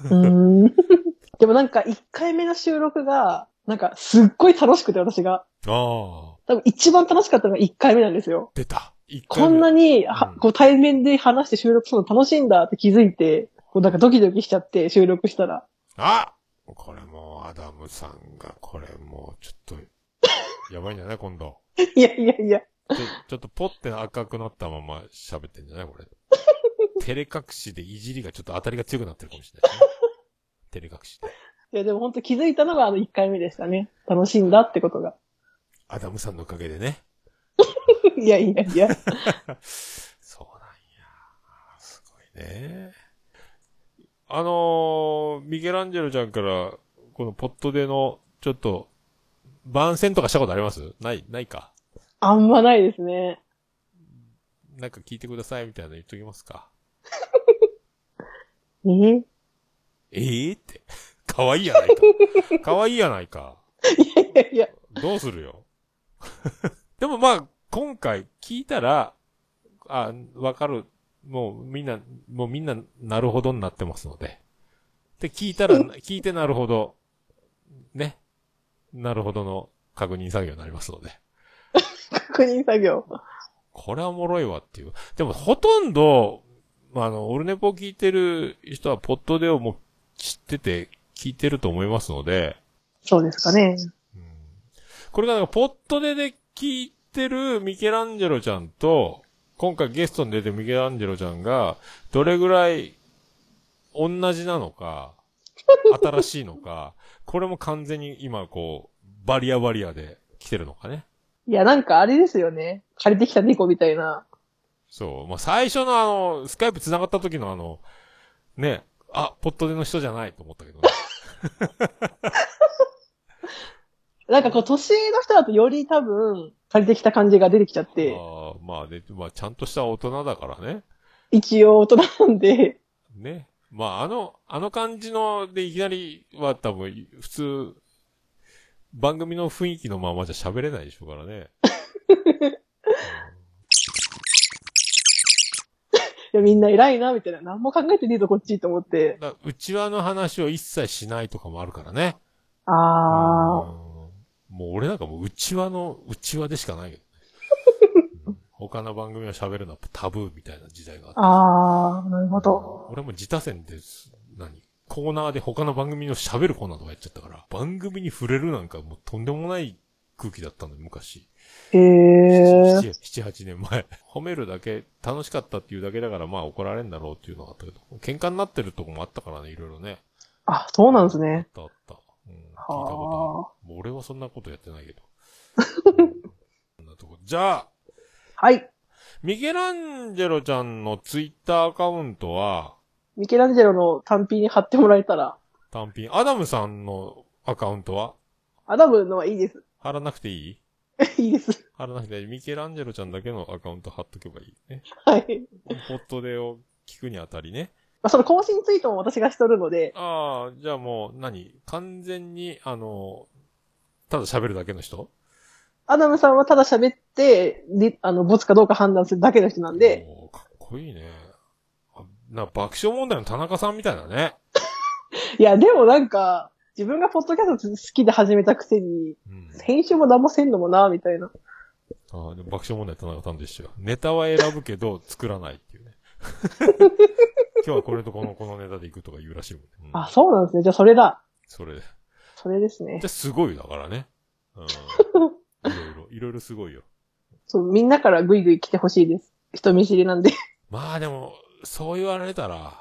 うーん。でもなんか一回目の収録が、なんかすっごい楽しくて私が。ああ、多分一番楽しかったのが一回目なんですよ。出た。こんなに、はうんこう対面で話して収録するの楽しいんだって気づいて、こうなんかドキドキしちゃって収録したら。あこれもう、アダムさんが、これもう、ちょっと、やばいんじゃない今度。いやいやいや。ちょ、ちょっとポって赤くなったまま喋ってんじゃないこれ。照れ隠しでいじりがちょっと当たりが強くなってるかもしれない。照れ隠しで。いやでも本当気づいたのがあの一回目でしたね。楽しいんだってことが。アダムさんのおかげでね。いやいやいや。そうなんや。すごいね。あのー、ミケランジェロちゃんから、このポットでの、ちょっと、番宣とかしたことあります？ない、ないか？あんまないですね。なんか聞いてくださいみたいなの言っときますか。えー？ええって。かわいいやないか。かわいいやないか。いやいやいや。どうするよ？でもまあ、今回聞いたら、あ、わかる。もうみんな、もうみんななるほどになってますので。で、聞いたら、聞いてなるほど、ね。なるほどの確認作業になりますので。確認作業。これはおもろいわっていう。でもほとんど、まあ、あの、オルネポ聞いてる人はポットデをもう知ってて聞いてると思いますので、そうですかね。うんこれがポットデで聞いてるミケランジェロちゃんと、今回ゲストに出てるミケランジェロちゃんが、どれぐらい同じなのか、新しいのか、これも完全に今こう、バリアバリアで来てるのかね。いや、なんかあれですよね。借りてきた猫みたいな。そう。まあ、最初のあの、スカイプ繋がった時のあの、ね、あ、ポットでの人じゃないと思ったけどね。なんかこう、年上の人だとより多分、借りてきた感じが出てきちゃって、ああまあね、まあちゃんとした大人だからね。一応大人なんで、ね。まああの、あの感じのでいきなりは多分、普通、番組の雰囲気のままじゃ喋れないでしょうからね。いやみんな偉いな、みたいな。何も考えてねえぞ、こっちと思って。だ内輪の話を一切しないとかもあるからね。あうんもう俺なんかもう内輪の内輪でしかないけどね。うん他の番組を喋るのはタブーみたいな時代があっあ、て。ああ、なるほど。俺も自他戦です。何？コーナーで他の番組の喋るコーナーとかやっちゃったから、番組に触れるなんかもうとんでもない空気だったのよ、昔。へえ。7、7 8年前。褒めるだけ、楽しかったっていうだけだから、まあ怒られんだろうっていうのがあったけど、喧嘩になってるとこもあったからね、いろいろね。あ、そうなんですね。あったあった。ことある。もう俺はそんなことやってないけど。うんそんなとこ。じゃあ、はい。ミケランジェロちゃんのツイッターアカウントは、ミケランジェロの単品に貼ってもらえたら、単品、アダムさんのアカウントは？アダムのはいいです。貼らなくていい？いいです。貼らなくていい。ミケランジェロちゃんだけのアカウント貼っとけばいいね。はい。ポットでを聞くにあたりね。まあ、その更新ツイートも私がしとるので、ああ、じゃあもう何、完全に、あの、ただ喋るだけの人？アダムさんはただ喋って、で、あの、ボツかどうか判断するだけの人なんで、おーかっこいいね。あな、爆笑問題の田中さんみたいだね。いや、でもなんか、自分がポッドキャスト好きで始めたくせに、うん。編集も何もせんのもな、みたいな。ああ、でも爆笑問題田中さんでしたよ。ネタは選ぶけど、作らないっていうね。今日はこれとこの、このネタで行くとか言うらしいもんね。うんあ、そうなんですね。じゃあそれだ。それで。それですねじゃ。あすごいだからね。うん。いろいろ、いろいろすごいよ。そう、みんなからグイグイ来てほしいです。人見知りなんで。まあでも、そう言われたら、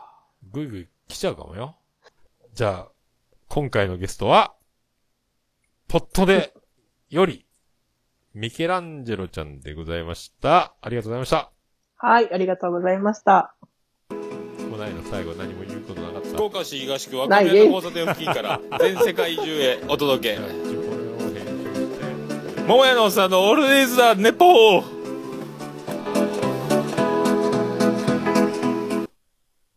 ぐいぐい来ちゃうかもよ。じゃあ、今回のゲストは、ポットで、より、ミケランジェロちゃんでございました。ありがとうございました。はい、ありがとうございました。こないの最後何も言うことなかった。福岡市東区若宮の交差点付近から 全世界中へお届け。桃屋のおっさんのオールディーズ・ザ・ネポー